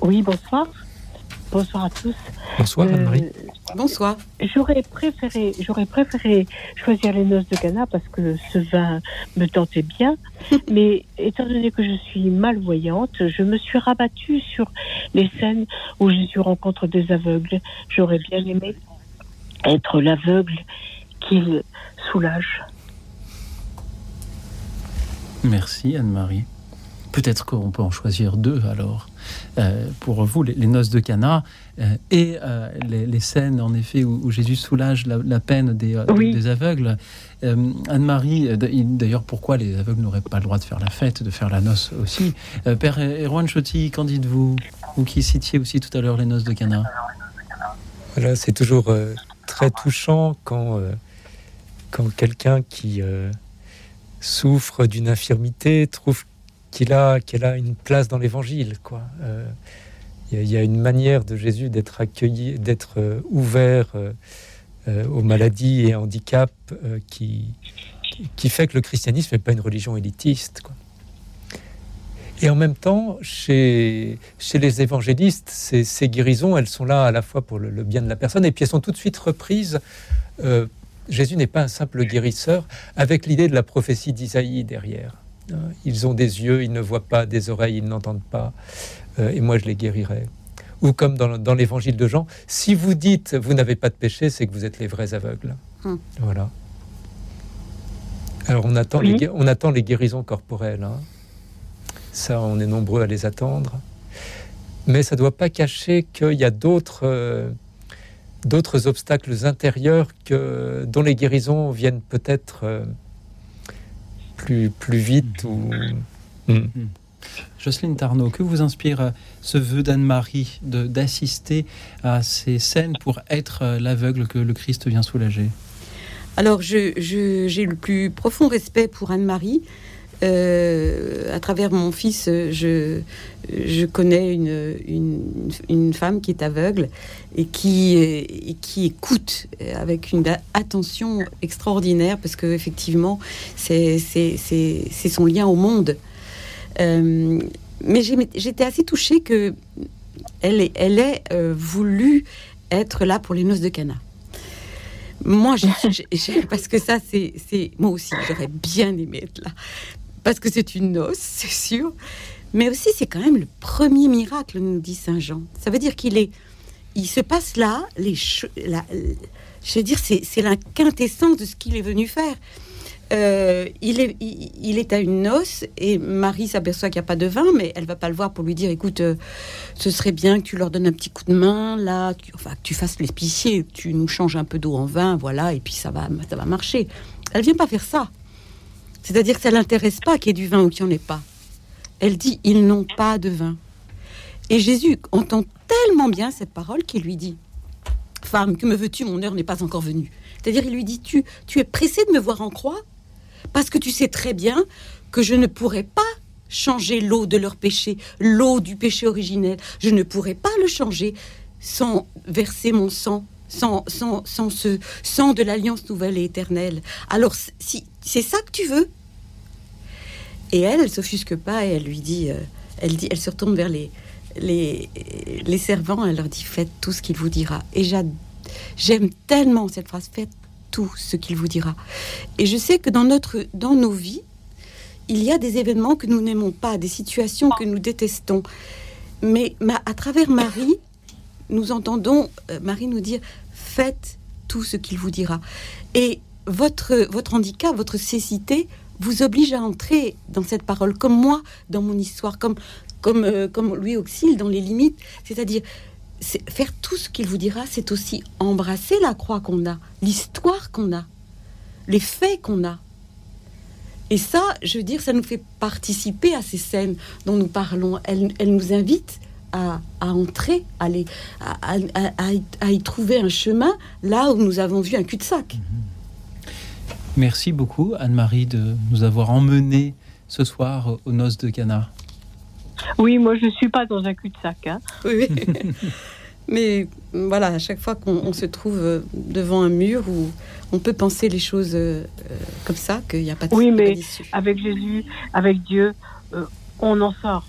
oui, bonsoir. Bonsoir à tous. Bonsoir, Anne-Marie. Bonsoir. J'aurais préféré, j'aurais préféré choisir les noces de Ghana parce que ce vin me tentait bien. Mais étant donné que je suis malvoyante, je me suis rabattue sur les scènes où Jésus rencontre des aveugles. J'aurais bien aimé être l'aveugle qu'il soulage. Merci Anne-Marie. Peut-être qu'on peut en choisir deux alors. Euh, pour vous, les, noces de Cana euh, et euh, les, scènes, en effet, où, Jésus soulage la, peine des, des aveugles. Anne-Marie, d'ailleurs, pourquoi les aveugles n'auraient pas le droit de faire la fête, de faire la noce aussi? Père Erwan Chotti, qu'en dites-vous? Vous qui citiez aussi tout à l'heure les noces de Cana. Voilà, c'est toujours très touchant quand, quand quelqu'un qui souffre d'une infirmité trouve qu'il a, qu'elle a une place dans l'évangile. Quoi. Euh, il y, a une manière de Jésus d'être accueilli, d'être euh, ouvert euh, aux maladies et handicaps qui, fait que le christianisme n'est pas une religion élitiste. Quoi. Et en même temps, chez, les évangélistes, ces, ces, guérisons, elles sont là à la fois pour le, bien de la personne, et puis elles sont tout de suite reprises. Jésus n'est pas un simple guérisseur, avec l'idée de la prophétie d'Isaïe derrière. Euh, ils ont des yeux, ils ne voient pas, des oreilles, ils n'entendent pas, euh, et moi je les guérirai. Ou comme dans, l'évangile de Jean, si vous dites vous n'avez pas de péché, c'est que vous êtes les vrais aveugles. Hmm. Voilà. Alors on attend, les, on attend les guérisons corporelles. Hein. Ça, on est nombreux à les attendre. Mais ça ne doit pas cacher qu'il y a d'autres euh, d'autres obstacles intérieurs que, dont les guérisons viennent peut-être plus, plus vite ou... Hmm. Hmm. Jocelyne Tarnot, que vous inspire euh, ce vœu d'Anne-Marie d'assister à ces scènes pour être euh, l'aveugle que le Christ vient soulager? Alors, j'ai je, le plus profond respect pour Anne-Marie. Euh, à travers mon fils, je, je connais une, une, femme qui est aveugle et qui, et qui écoute avec une attention extraordinaire parce que effectivement, c'est son lien au monde. Euh, mais j'étais assez touchée que elle, elle ait euh, voulu être là pour les noces de Cana. Moi, parce que ça, c'est moi aussi, j'aurais bien aimé être là, parce que c'est une noce, c'est sûr. Mais aussi, c'est quand même le premier miracle, nous dit Saint Jean. Ça veut dire qu'il est, il se passe là, les, la, je veux dire, c'est la quintessence de ce qu'il est venu faire. Euh, il, est, il, est à une noce et Marie s'aperçoit qu'il n'y a pas de vin, mais elle va pas le voir pour lui dire écoute, euh, ce serait bien que tu leur donnes un petit coup de main, là, tu, enfin, que tu fasses l'épicier, tu nous changes un peu d'eau en vin, voilà, et puis ça va, ça va marcher. Elle vient pas faire ça. C'est-à-dire que ça l'intéresse pas qu'il y ait du vin ou qu'il n'y en ait pas. Elle dit ils n'ont pas de vin. Et Jésus entend tellement bien cette parole qu'il lui dit Femme, que me veux-tu? Mon heure n'est pas encore venue. C'est-à-dire, il lui dit tu, es pressé de me voir en croix parce que tu sais très bien que je ne pourrais pas changer l'eau de leur péché, l'eau du péché originel. Je ne pourrais pas le changer sans verser mon sang, sans, sans, sans ce sang de l'alliance nouvelle et éternelle. Alors, si c'est ça que tu veux, et elle, elle s'offusque pas et elle lui dit, euh, elle dit, elle se retourne vers les, les, les servants, elle leur dit faites tout ce qu'il vous dira. Et j'aime tellement cette phrase faites tout ce qu'il vous dira. Et je sais que dans notre, dans nos vies, il y a des événements que nous n'aimons pas, des situations que nous détestons. Mais à travers Marie, nous entendons euh, Marie nous dire faites tout ce qu'il vous dira. Et votre, votre handicap, votre cécité vous oblige à entrer dans cette parole, comme moi dans mon histoire, comme, comme, euh, comme Louis dans les limites. C'est-à-dire, faire tout ce qu'il vous dira, c'est aussi embrasser la croix qu'on a, l'histoire qu'on a, les faits qu'on a. Et ça, je veux dire, ça nous fait participer à ces scènes dont nous parlons. Elles, nous invitent à, entrer, à, à, y trouver un chemin là où nous avons vu un cul-de-sac. Mhm. Merci beaucoup, Anne-Marie, de nous avoir emmenés ce soir aux noces de Cana. Oui, moi je ne suis pas dans un cul-de-sac. Hein. Oui, mais voilà, à chaque fois qu'on se trouve devant un mur où on peut penser les choses euh, comme ça, qu'il n'y a pas de Oui, mais avec Jésus, avec Dieu, euh, on en sort.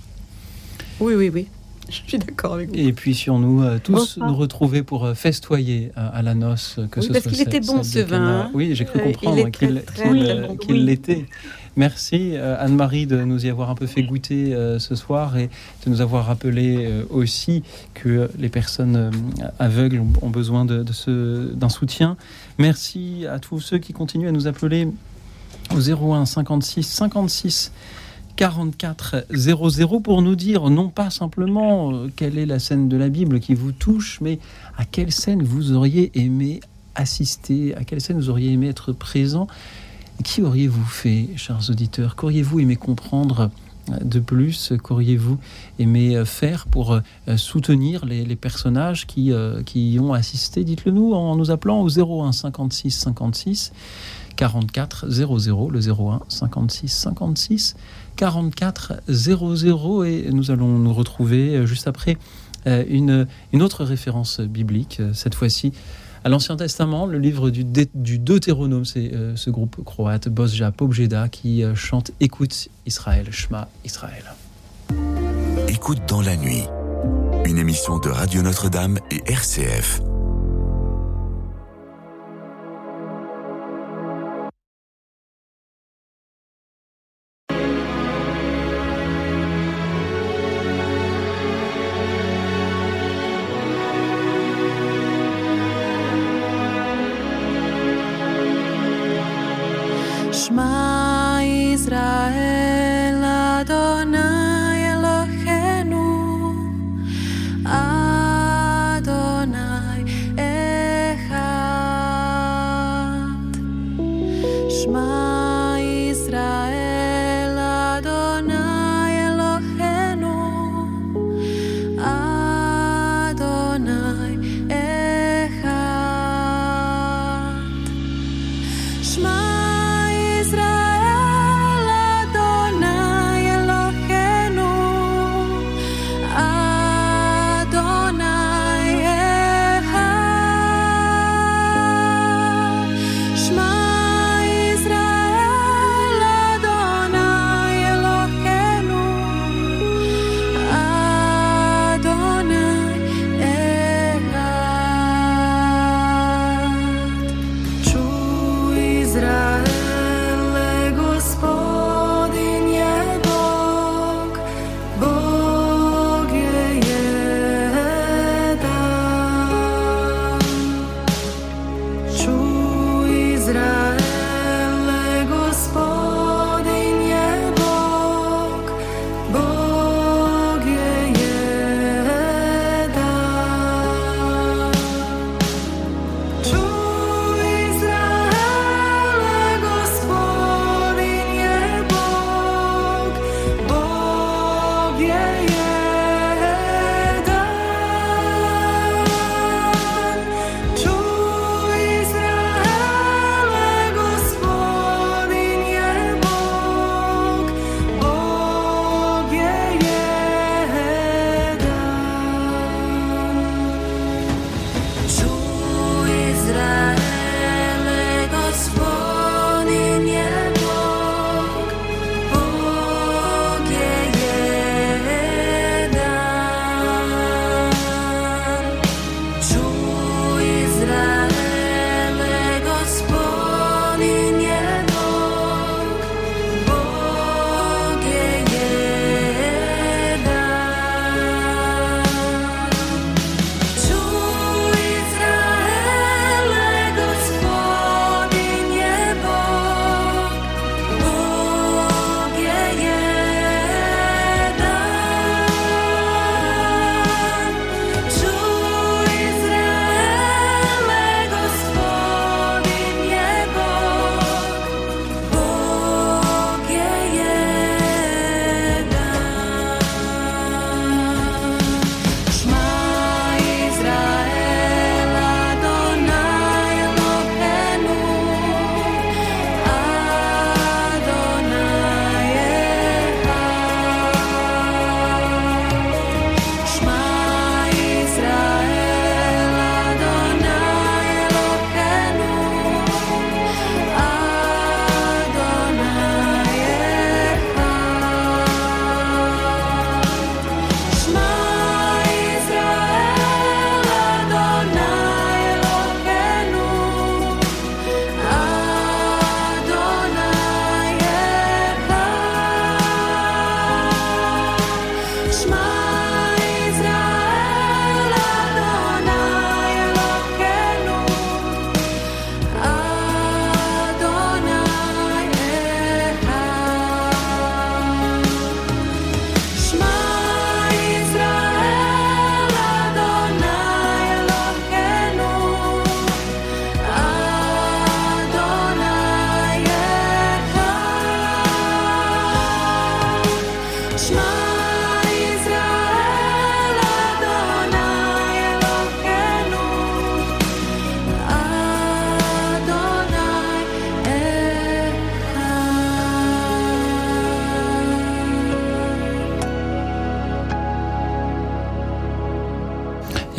Oui, oui, oui. Je suis d'accord avec vous. Et puis sur nous euh, tous nous retrouver pour euh, festoyer à, la noce, que ce parce qu'il était bon ce vin. Hein. Oui, j'ai cru comprendre qu'il l'était. Merci Anne-Marie de nous y avoir un peu fait goûter ce soir et de nous avoir rappelé aussi que les personnes aveugles ont besoin de, de d'un soutien. Merci à tous ceux qui continuent à nous appeler au 01 56 56 44 00 pour nous dire non pas simplement euh, quelle est la scène de la Bible qui vous touche, mais à quelle scène vous auriez aimé assister, à quelle scène vous auriez aimé être présent. Qui auriez-vous fait, chers auditeurs Qu'auriez-vous aimé comprendre euh, de plus Qu'auriez-vous aimé euh, faire pour soutenir les, personnages qui, qui y ont assisté Dites-le nous en nous appelant au 01 56 56 44 00, le 01 56 56 44 00 et nous allons nous retrouver euh, juste après euh, une, une autre référence biblique, euh, cette fois-ci à l'Ancien Testament, le livre du, du Deutéronome, c'est ce groupe croate, Bosja Pobjeda, qui chante Écoute Israël, Shema Israël. Écoute dans la nuit, une émission de Radio Notre-Dame et RCF.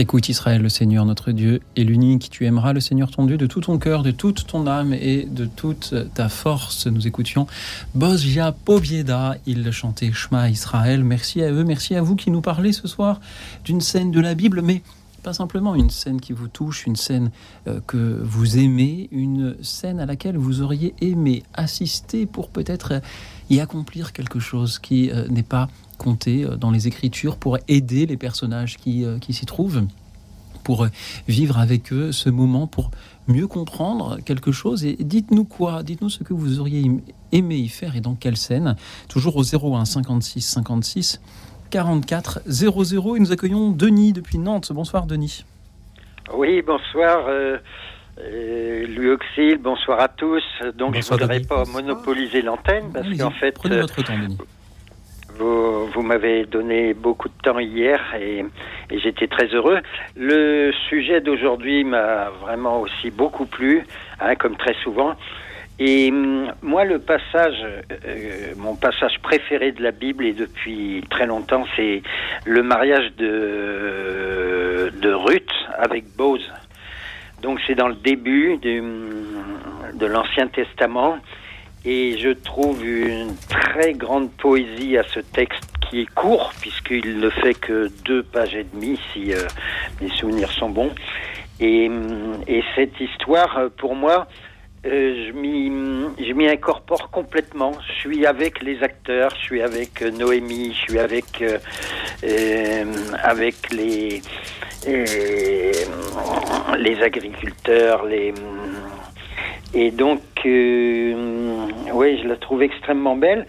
Écoute Israël, le Seigneur notre Dieu est l'unique. Tu aimeras le Seigneur ton Dieu de tout ton cœur, de toute ton âme et de toute ta force. Nous écoutions Bozja Povieda. Il chantait Shema Israël. Merci à eux, merci à vous qui nous parlez ce soir d'une scène de la Bible, mais pas simplement une scène qui vous touche, une scène euh, que vous aimez, une scène à laquelle vous auriez aimé assister pour peut-être y accomplir quelque chose qui euh, n'est pas compter euh, dans les Écritures pour aider les personnages qui, euh, qui s'y trouvent, pour euh, vivre avec eux ce moment, pour mieux comprendre quelque chose. Et dites-nous quoi Dites-nous ce que vous auriez aimé y faire et dans quelle scène. Toujours au 01 56 56 44 00. Et nous accueillons Denis depuis Nantes. Bonsoir Denis. Oui, bonsoir. Louis Auxil, bonsoir à tous. Donc je ne voudrais pas monopoliser l'antenne parce qu'en fait, prenez votre temps, Denis. Vous, m'avez donné beaucoup de temps hier et, j'étais très heureux. Le sujet d'aujourd'hui m'a vraiment aussi beaucoup plu, hein, comme très souvent. Et hum, moi, le passage, euh, mon passage préféré de la Bible et depuis très longtemps, c'est le mariage de, Ruth avec Bose. Donc c'est dans le début de l'Ancien Testament et je trouve une très grande poésie à ce texte qui est court, puisqu'il ne fait que deux pages et demie, si euh, mes souvenirs sont bons. Et, et cette histoire, pour moi, euh, je m'y incorpore complètement. Je suis avec les acteurs, je suis avec euh, Noémie, je suis avec euh, euh avec les les agriculteurs, les et donc, euh, oui, je la trouve extrêmement belle.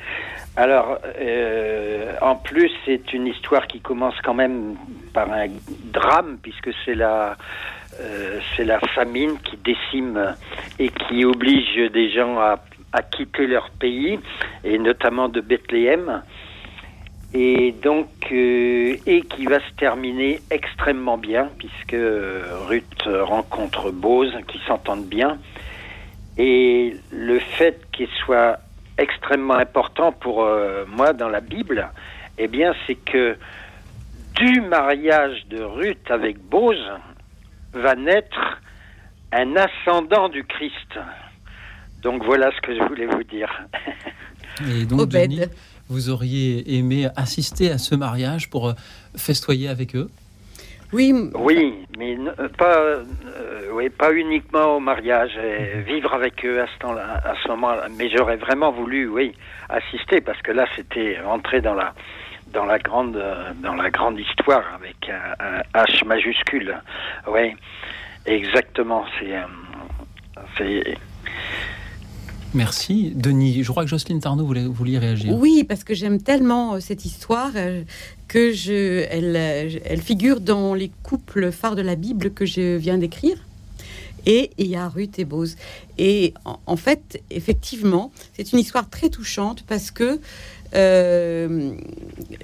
Alors, euh, en plus, c'est une histoire qui commence quand même par un drame, puisque c'est la, euh, c'est la famine qui décime et qui oblige des gens à, à quitter leur pays, et notamment de Bethléem. Et donc, et qui va se terminer extrêmement bien, puisque Ruth rencontre Bose, qui s'entendent bien. Et le fait qu'il soit extrêmement important pour euh, moi dans la Bible, eh bien, c'est que du mariage de Ruth avec Bose va naître un ascendant du Christ. Donc voilà ce que je voulais vous dire. Et donc, Denis, vous auriez aimé assister à ce mariage pour euh, festoyer avec eux? Oui. Oui, mais pas, euh, oui, pas uniquement au mariage, et vivre avec eux à ce temps-là, à ce moment-là. Mais j'aurais vraiment voulu, oui, assister parce que là, c'était entrer dans la dans la grande dans la grande histoire avec un, H majuscule. Oui, exactement. C'est c'est Merci. Denis, je crois que Jocelyne Tarnot voulait, vouliez réagir. Oui, parce que j'aime tellement euh, cette histoire euh, que je, elle, euh, elle figure dans les couples phares de la Bible que je viens d'écrire. Et il y a Ruth et Bose. Et en, fait, effectivement, c'est une histoire très touchante parce que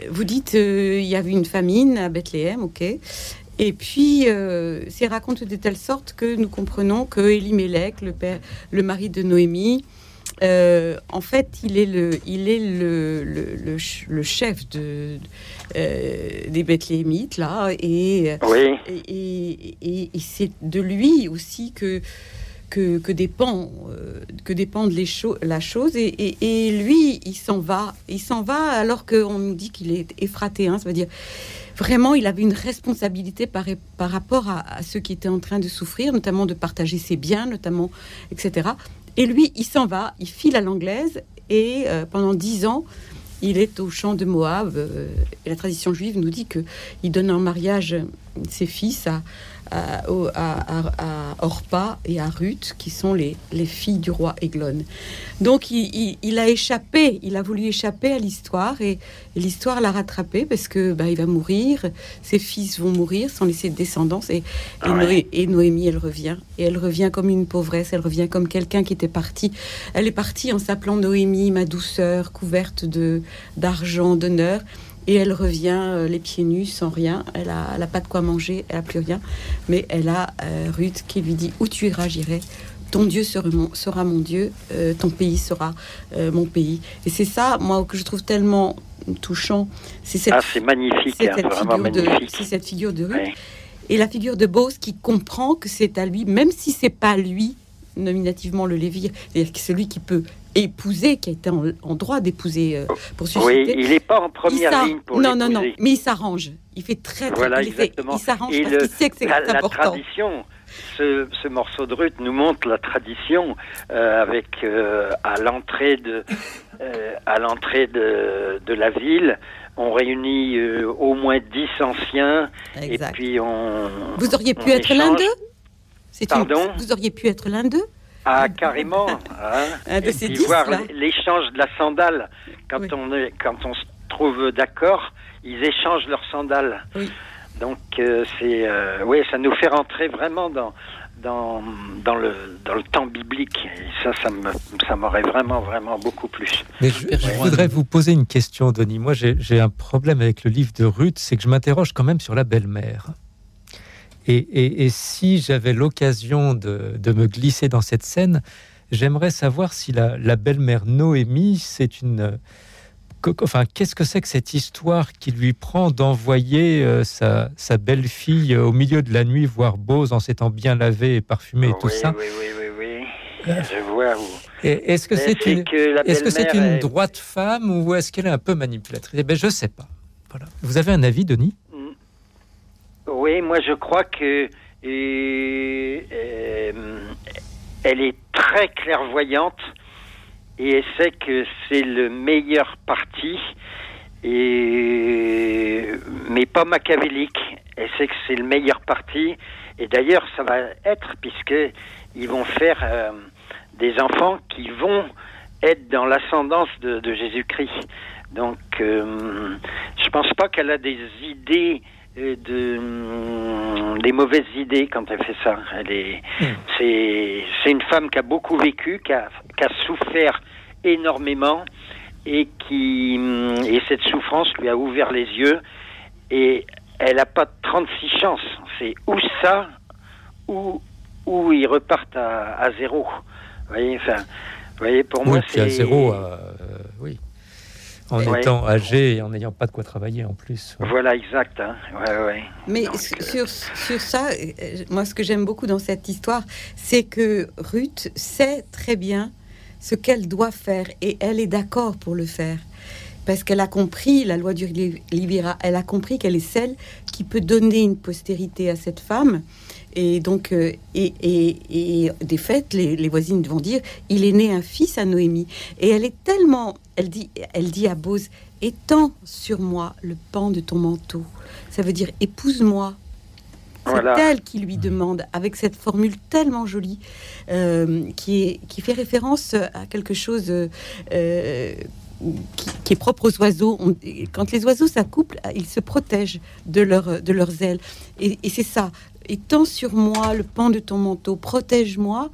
vous dites il y avait une famine à Bethléem, ok. Et puis, c'est raconté de telle sorte que nous comprenons que Elimelech, le père, le mari de Noémie, euh, en fait, il est le, il est le, le, le, chef de, euh, des Bethléemites, là, et, et, et, c'est de lui aussi que, que, que dépend, euh, que dépendent les la chose. Et, lui, il s'en va. Il s'en va alors qu'on nous dit qu'il est effraté. Hein, ça veut dire vraiment, il avait une responsabilité par, rapport à, ceux qui étaient en train de souffrir, notamment de partager ses biens, notamment, etc. Et lui, il s'en va, il file à l'anglaise et euh, pendant dix ans, il est au champ de Moab. Euh, et la tradition juive nous dit que il donne en mariage ses fils à, à, au- à- à- à Orpa et à Ruth, qui sont les, les filles du roi Eglon. Donc il, il- il a échappé, il a voulu échapper à l'histoire et, et l'histoire l'a rattrapé parce que bah, il va mourir, ses fils vont mourir sans laisser de descendance et, et, Noé- et Noémie elle revient et elle revient comme une pauvresse, elle revient comme quelqu'un qui était parti. Elle est partie en s'appelant Noémie, ma douceur, couverte de d'argent, d'honneur. Et elle revient euh, les pieds nus, sans rien. Elle a, elle a pas de quoi manger, elle a plus rien. Mais elle a euh, Ruth qui lui dit Où tu iras, j'irai. Ton Dieu sera mon, sera mon Dieu, euh, ton pays sera euh, mon pays. Et c'est ça, moi, que je trouve tellement touchant. C'est cette, Ah, c'est magnifique, c'est hein, cette vraiment figure de, magnifique. c'est cette figure de Ruth. Ouais. Et la figure de Bose qui comprend que c'est à lui, même si c'est pas lui, nominativement le Lévir, c'est-à-dire que c'est lui qui peut épouser, qui a été en, en droit d'épouser euh, pour Oui, susciter. il n'est pas en première ligne pour non, non, non, mais il s'arrange. Il fait très, très Voilà, exactement. il s'arrange parce le- qu'il sait que c'est la, la important. tradition, ce, ce morceau de Ruth nous montre la tradition euh, avec euh, à l'entrée de euh, à l'entrée de, de la ville, on réunit euh, au moins dix anciens Exact. et puis on Vous auriez pu on être l'un d'eux? C'est une- Pardon? Vous auriez pu être l'un d'eux? Ah, carrément. hein. Un de Et ces puis dix, voir l'échange de la sandale. Quand, Oui. on est, quand on se trouve d'accord, ils échangent leurs sandales. Oui. Donc, euh, c'est, euh, oui, ça nous fait rentrer vraiment dans, dans, dans, le, dans le temps biblique. Et ça, ça, me, ça m'aurait vraiment, vraiment beaucoup plus. Mais je, voudrais vous poser une question, Denis. Moi, j'ai j'ai un problème avec le livre de Ruth, c'est que je m'interroge quand même sur la belle-mère. Et, et- et si j'avais l'occasion de, de me glisser dans cette scène, j'aimerais savoir si la, la belle-mère Noémie, c'est une... euh, Enfin, qu'est-ce que c'est que cette histoire qui lui prend d'envoyer euh, sa, sa belle-fille euh, au milieu de la nuit voir Bose en s'étant bien lavé et parfumé et tout oui, ça? oui, oui, oui, oui. Je vois où. Est-ce que c'est une... que la Est-ce que c'est une est- droite femme ou est-ce qu'elle est un peu manipulatrice? Eh ben, je sais pas. Voilà. Vous avez un avis, Denis? Oui, moi je crois que euh, euh, elle est très clairvoyante et elle sait que c'est le meilleur parti, et, mais pas machiavélique. Elle sait que c'est le meilleur parti et d'ailleurs ça va être puisque ils vont faire euh, des enfants qui vont être dans l'ascendance de, Jésus-Christ. Donc, euh, je pense pas qu'elle a des idées de hum, des mauvaises idées quand elle fait ça. Elle est, c'est, c'est une femme qui a beaucoup vécu, qui a, qui a souffert énormément et qui hum, et cette souffrance lui a ouvert les yeux et elle a pas 36 chances. C'est ou ça ou ou ils repartent à, à zéro. Vous voyez, enfin, vous voyez, pour Oui, moi, puis à c'est zéro, euh, oui. En Ouais. étant âgé et en n'ayant pas de quoi travailler en plus. Voilà, exact. Hein. Ouais, ouais. Mais Donc, sur, euh, sur, ça, euh, moi, ce que j'aime beaucoup dans cette histoire, c'est que Ruth sait très bien ce qu'elle doit faire et elle est d'accord pour le faire. Parce qu'elle a compris la loi du Li- Libéra, elle a compris qu'elle est celle qui peut donner une postérité à cette femme. Et donc, euh, et, et, et des faits, les, les voisines vont dire, il est né un fils à Noémie. Et elle est tellement, elle dit, elle dit à Bose, étends sur moi le pan de ton manteau. Ça veut dire, épouse-moi. C'est Voilà. elle qui lui demande, avec cette formule tellement jolie, euh, qui, est, qui fait référence à quelque chose euh, euh, qui, qui est propre aux oiseaux. On- quand les oiseaux s'accouplent, ils se protègent de, leur, de leurs ailes. Et, et c'est ça. Étends sur moi le pan de ton manteau, protège-moi,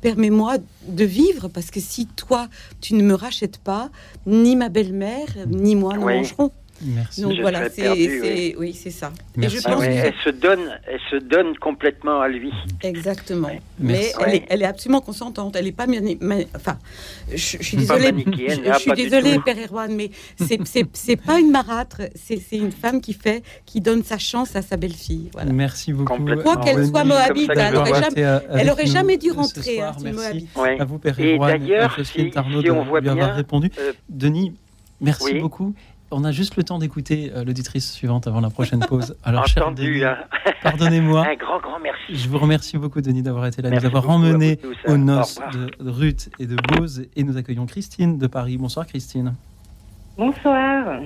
permets-moi de vivre, parce que si toi, tu ne me rachètes pas, ni ma belle-mère, ni moi ne Oui. mangerons. Merci. Donc Je voilà, c'est, oui, c'est ça. Merci. Et je Ah pense ouais, que elle se donne, elle se donne complètement à lui. Exactement. Ouais. Mais elle, Ouais. est, elle est absolument consentante. Elle n'est pas. mani- enfin, je, je suis désolée. Je, ah, je suis désolée, tout. Père Erwan, mais c'est, c'est, c'est pas une marâtre. C'est, c'est une femme qui fait, qui donne sa chance à sa belle-fille. Voilà. Merci beaucoup. Quoi qu'elle Denis, soit moabite, elle je aurait vois. jamais, euh, elle aurait jamais dû rentrer. hein, Merci. Ouais. À vous, Père Et Erwan d'ailleurs, Jocelyne si- on voit bien, répondu. euh, Denis, merci oui. beaucoup. On a juste le temps d'écouter euh, l'auditrice suivante avant la prochaine pause. Alors, cher Entendu, Denis, hein. pardonnez-moi. Un grand, grand merci. Je vous remercie beaucoup, Denis, d'avoir été là, de Merci nous avoir hein. aux Au noces de Ruth et de Bose. Et nous accueillons Christine de Paris. Bonsoir, Christine. Bonsoir.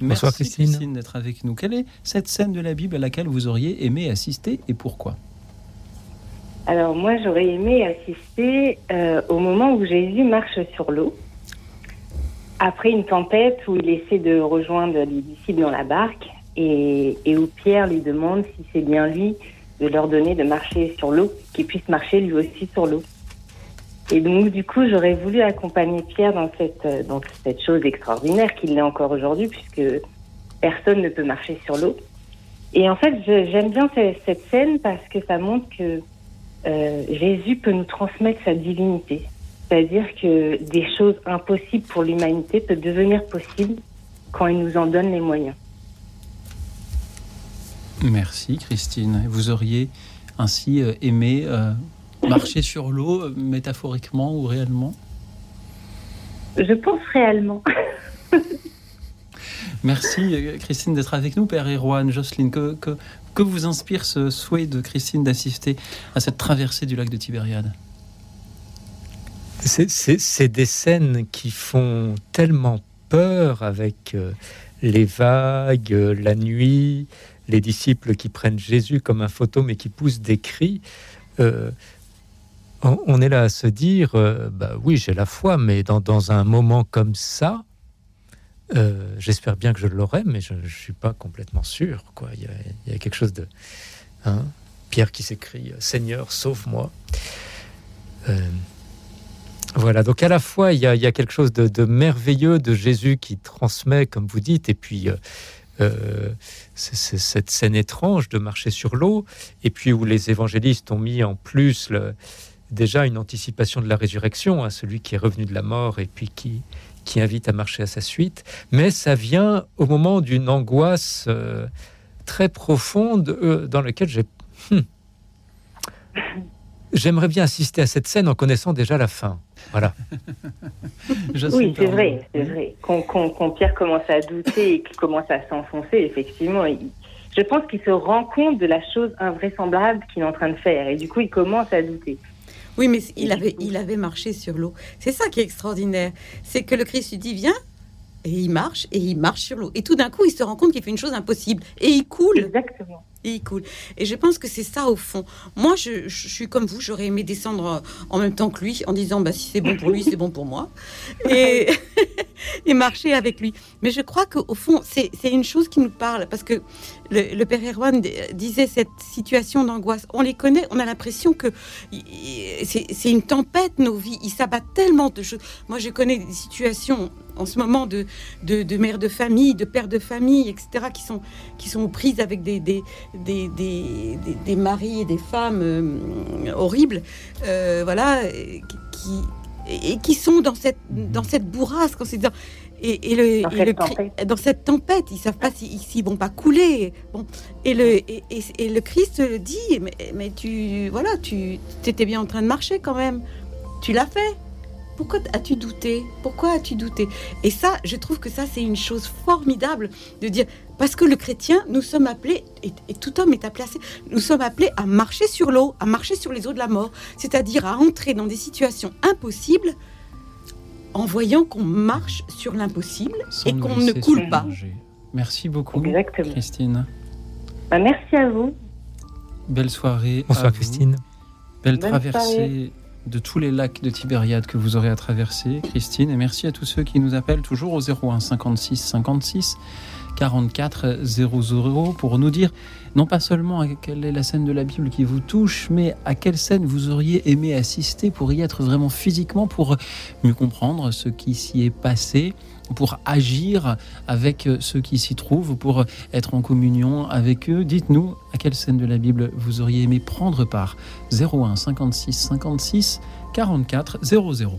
Merci Christine. d'être avec nous. Quelle est cette scène de la Bible à laquelle vous auriez aimé assister et pourquoi? Alors moi j'aurais aimé assister euh, au moment où Jésus marche sur l'eau. Après une tempête où il essaie de rejoindre les disciples dans la barque et, où Pierre lui demande si c'est bien lui de leur donner de marcher sur l'eau, qu'il puisse marcher lui aussi sur l'eau. Et donc, du coup, j'aurais voulu accompagner Pierre dans cette, dans cette chose extraordinaire qu'il l'est encore aujourd'hui, puisque personne ne peut marcher sur l'eau. Et en fait, j'aime bien cette scène parce que ça montre que euh, Jésus peut nous transmettre sa divinité. C'est-à-dire que des choses impossibles pour l'humanité peuvent devenir possibles quand il nous en donne les moyens. Merci Christine. Vous auriez ainsi euh, aimé euh, marcher sur l'eau, euh, métaphoriquement ou réellement? Je pense réellement. Merci Christine d'être avec nous, Père Erwan, Jocelyne. Que, que, que vous inspire ce souhait de Christine d'assister à cette traversée du lac de Tibériade? C'est- des scènes qui font tellement peur avec euh, les vagues, euh, la nuit, les disciples qui prennent Jésus comme un fantôme et qui poussent des cris. Euh, on, est là à se dire, bah oui, j'ai la foi, mais dans, un moment comme ça, j'espère bien que je l'aurai, mais je ne suis pas complètement sûr. Quoi. Il, y a, il y a quelque chose de... hein, Pierre qui s'écrie, Seigneur, sauve-moi. Voilà, donc à la fois, il y a, quelque chose de, merveilleux de Jésus qui transmet, comme vous dites, et puis euh, euh, cette scène étrange de marcher sur l'eau, et puis où les évangélistes ont mis en plus déjà une anticipation de la résurrection, hein, celui qui est revenu de la mort et puis qui, invite à marcher à sa suite. Mais ça vient au moment d'une angoisse euh, très profonde dans laquelle j'ai... Hmm. J'aimerais bien assister à cette scène en connaissant déjà la fin. Voilà. Oui, c'est vrai, c'est vrai. Quand, quand- quand Pierre commence à douter et qu'il commence à s'enfoncer, effectivement, il- je pense qu'il se rend compte de la chose invraisemblable qu'il est en train de faire. Et du coup, il commence à douter. Oui, mais il avait, il avait marché sur l'eau. C'est ça qui est extraordinaire. C'est que le Christ lui dit Viens, et il marche, et il marche sur l'eau. Et tout d'un coup, il se rend compte qu'il fait une chose impossible. Et il coule. Exactement. Et il coule. Et je pense que c'est ça au fond. Moi, je, je suis comme vous, j'aurais aimé descendre en même temps que lui, en disant bah, si c'est bon pour lui, c'est bon pour moi. Et, et marcher avec lui. Mais je crois qu'au fond, c'est une chose qui nous parle. Parce que le, père Erwan disait cette situation d'angoisse. On les connaît, on a l'impression que c'est une tempête, nos vies. Ils s'abattent tellement de choses. Moi, je connais des situations en ce moment de, de, de mères de famille, de pères de famille, etc., qui sont, qui sont prises avec des, des, des, des, des- maris et des femmes euh, horribles, euh, voilà, qui, et qui sont dans cette, dans cette bourrasque, en se disant- et, et le, Dans et cette le tempête. dans cette tempête, ils savent pas s'ils s'ils vont pas couler. Bon, et le et, et- et le Christ dit, mais, mais tu voilà, tu étais bien en train de marcher quand même. Tu l'as fait. Pourquoi as-tu douté? Pourquoi as-tu douté? Et ça, je trouve que ça, c'est une chose formidable de dire, parce que le chrétien, nous sommes appelés, et, et tout homme est appelé à, nous sommes appelés à marcher sur l'eau, à marcher sur les eaux de la mort, c'est-à-dire à entrer dans des situations impossibles en voyant qu'on marche sur l'impossible et qu'on ne coule pas. Merci beaucoup, Exactement. Christine. Bah, merci à vous. Belle soirée. Bonsoir. Christine. Belle Bonne traversée soirée. de tous les lacs de Tibériade que vous aurez à traverser, Christine. Et merci à tous ceux qui nous appellent toujours au 01 56 56 44 00 pour nous dire non pas seulement à quelle est la scène de la Bible qui vous touche, mais à quelle scène vous auriez aimé assister pour y être vraiment physiquement, pour mieux comprendre ce qui s'y est passé, pour agir avec ceux qui s'y trouvent, pour être en communion avec eux. Dites-nous à quelle scène de la Bible vous auriez aimé prendre part. 01 56 56 44 00.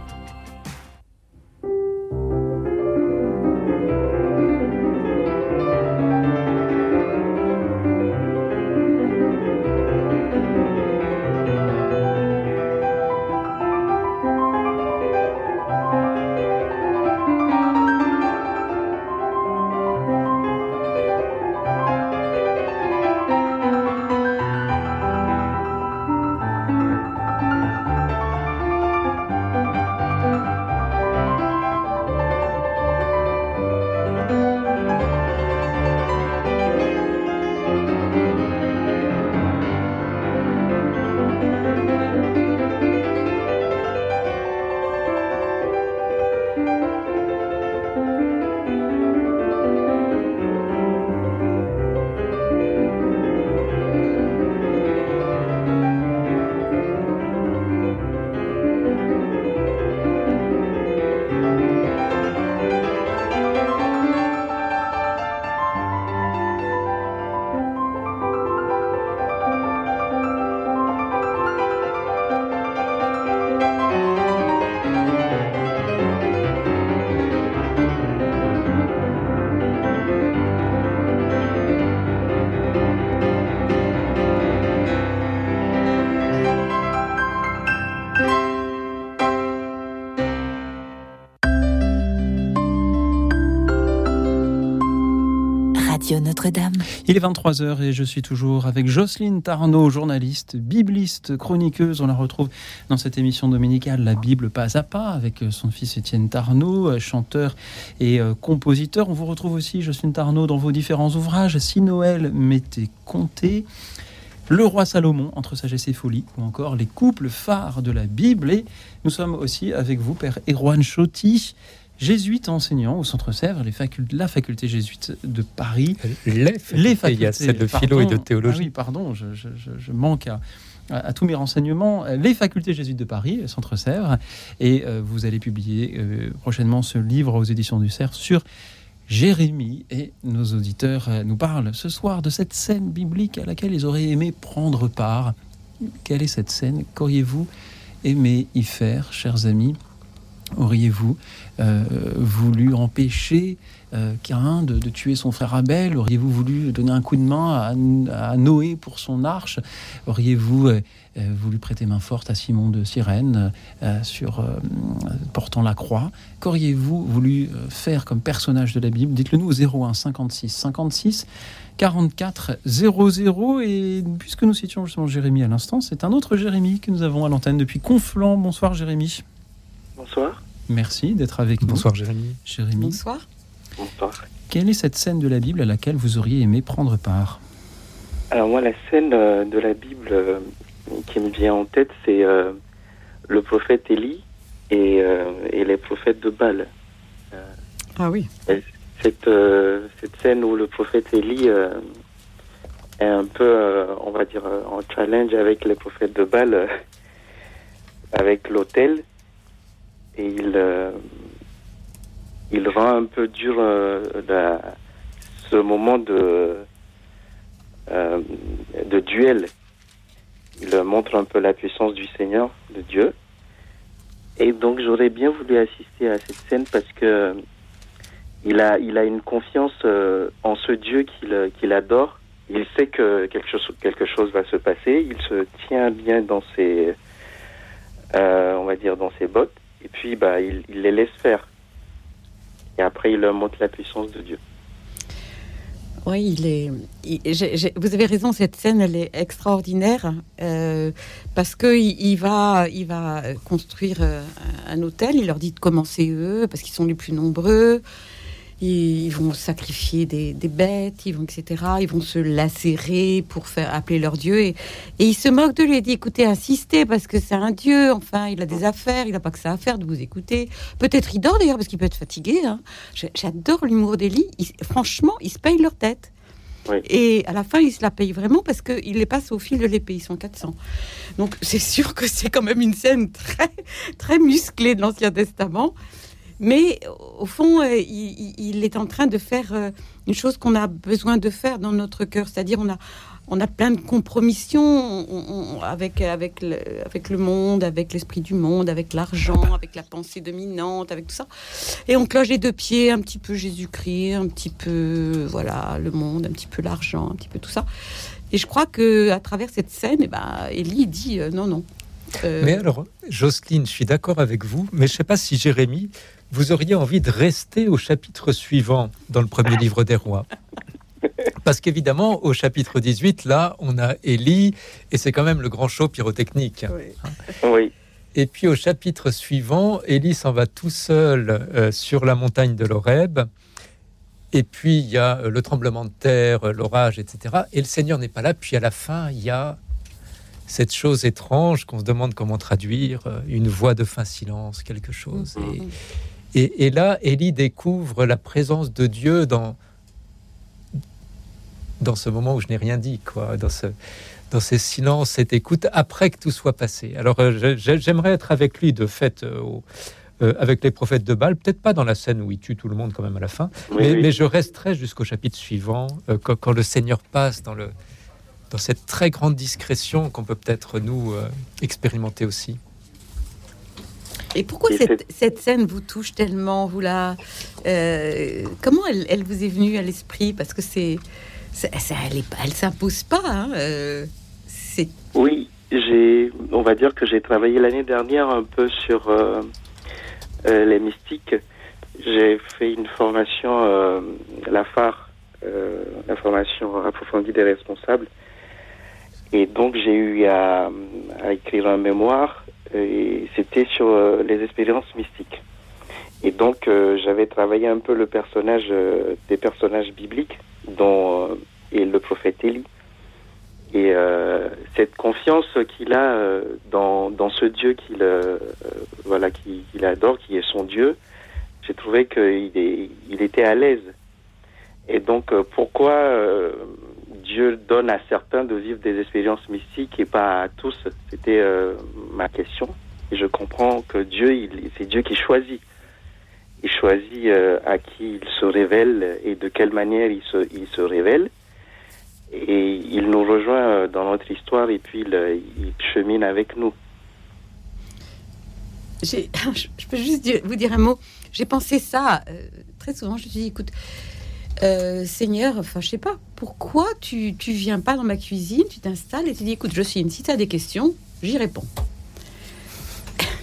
Il est 23h et je suis toujours avec Jocelyne Tarnot, journaliste, bibliste, chroniqueuse. On la retrouve dans cette émission dominicale La Bible pas à pas avec son fils Étienne Tarnot, chanteur et euh, compositeur. On vous retrouve aussi, Jocelyne Tarnot, dans vos différents ouvrages Si Noël m'était compté. Le roi Salomon, entre sagesse et folie, ou encore les couples phares de la Bible. Et nous sommes aussi avec vous, Père Erwan Chotti, jésuite enseignant au Centre Sèvres, les la faculté jésuite de Paris. Les facultés, il y a celle de philo et de théologie. Ah oui, pardon, je, manque à, tous mes renseignements. Les facultés jésuites de Paris, Centre Sèvres. Et euh, vous allez publier euh, prochainement ce livre aux éditions du Cerf sur Jérémie. Et nos auditeurs euh, nous parlent ce soir de cette scène biblique à laquelle ils auraient aimé prendre part. Quelle est cette scène? Qu'auriez-vous aimé y faire, chers amis? Auriez-vous euh, voulu empêcher euh, Cain de, tuer son frère Abel? Auriez-vous voulu donner un coup de main à, Noé pour son arche? Auriez-vous euh, voulu prêter main forte à Simon de Cyrène sur portant la croix? Qu'auriez-vous voulu faire comme personnage de la Bible? Dites-le nous au 01 56 56 44 00 et puisque nous citions justement Jérémie à l'instant, c'est un autre Jérémie que nous avons à l'antenne depuis Conflans. Bonsoir Jérémie. Bonsoir. Merci d'être avec nous. Bonsoir Jérémy. Jérémy. Bonsoir. Bonsoir. Quelle est cette scène de la Bible à laquelle vous auriez aimé prendre part Alors moi, la scène euh, de la Bible euh, qui me vient en tête, c'est euh, le prophète Élie et, les prophètes de Baal. ah oui. Cette, cette scène où le prophète Élie est un peu, on va dire, en challenge avec les prophètes de Baal, avec l'autel et il, euh, il rend un peu dur euh, ce moment de, euh, de duel. Il montre un peu la puissance du Seigneur, de Dieu. Et donc j'aurais bien voulu assister à cette scène parce que il a, il a une confiance en ce Dieu qu'il adore. Il sait que quelque chose, quelque chose va se passer. Il se tient bien dans ses, on va dire, dans ses bottes. Et puis, bah, il, les laisse faire. Et après, il leur montre la puissance de Dieu. Oui, il est. vous avez raison, cette scène, elle est extraordinaire euh, parce que il, va, il va construire euh, un hôtel. Il leur dit de commencer eux parce qu'ils sont les plus nombreux. Ils, vont sacrifier des, bêtes, ils vont etc. Ils vont se lacérer pour faire appeler leur dieu et, et ils se moquent de lui. Il dit écoutez, insistez parce que c'est un dieu. Enfin, il a des affaires, il n'a pas que ça à faire de vous écouter. Peut-être il dort d'ailleurs parce qu'il peut être fatigué. hein. J'adore l'humour d'Elie. Ils- Franchement, ils se payent leur tête. Et à la fin, ils se la payent vraiment parce qu'ils les passent au fil de l'épée. Ils sont 400. Donc c'est sûr que c'est quand même une scène très, très musclée de l'Ancien Testament. Mais au fond, euh, il, est en train de faire euh, une chose qu'on a besoin de faire dans notre cœur. C'est-à-dire, on a, on a plein de compromissions on- on- avec, avec, le, avec le monde, avec l'esprit du monde, avec l'argent, avec la pensée dominante, avec tout ça. Et on cloche les deux pieds, un petit peu Jésus-Christ, un petit peu voilà le monde, un petit peu l'argent, un petit peu tout ça. Et je crois que à travers cette scène, eh ben, dit euh, non, non. Mais alors, Jocelyne, je suis d'accord avec vous, mais je ne sais pas si Jérémie, vous auriez envie de rester au chapitre suivant dans le premier livre des rois. Parce qu'évidemment, au chapitre 18, là, on a Élie, et c'est quand même le grand show pyrotechnique. Oui. Et puis au chapitre suivant, Élie s'en va tout seul euh, sur la montagne de l'Horeb. Et puis il y a euh, le tremblement de terre, euh, l'orage, etc. Et le Seigneur n'est pas là. Puis à la fin, il y a cette chose étrange qu'on se demande comment traduire, une voix de fin silence, quelque chose. Et, et- et là, Élie découvre la présence de Dieu dans, dans ce moment où je n'ai rien dit, quoi, dans ce, dans ces silences, cette écoute, après que tout soit passé. Alors, euh, j'aimerais être avec lui, de fait, euh, euh, avec les prophètes de Baal, peut-être pas dans la scène où il tue tout le monde quand même à la fin, Oui, mais, oui. mais je resterai jusqu'au chapitre suivant, quand, quand le Seigneur passe dans, le, dans cette très grande discrétion qu'on peut peut-être nous expérimenter aussi. Et pourquoi Et cette, cette scène vous touche tellement vous la, euh, Comment elle, elle vous est venue à l'esprit? Parce que c'est, c'est- c'est- elle elle s'impose pas. hein, euh, c'est Oui, j'ai, on va dire que j'ai travaillé l'année dernière un peu sur euh, les mystiques. J'ai fait une formation, la phare, la formation approfondie des responsables. Et donc j'ai eu à, à écrire un mémoire et c'était sur euh, les expériences mystiques. Et donc euh, j'avais travaillé un peu le personnage euh, des personnages bibliques dont est le prophète Élie. Et cette confiance qu'il a dans, dans ce Dieu qu'il voilà qu'il adore, qui est son Dieu, j'ai trouvé qu'il il était à l'aise. Et donc pourquoi Dieu donne à certains de vivre des expériences mystiques et pas à tous C'était euh, ma question. Je comprends que Dieu, c'est Dieu qui choisit. Il choisit euh, à qui il se révèle et de quelle manière il se, révèle. Et il nous rejoint euh, dans notre histoire et puis il, chemine avec nous. je peux juste vous dire un mot. J'ai pensé ça très souvent. Je suis écoute, euh, Seigneur, enfin, je sais pas, pourquoi tu, tu viens pas dans ma cuisine, tu t'installes et tu dis, écoute, Jocelyne, si tu as des questions, j'y réponds.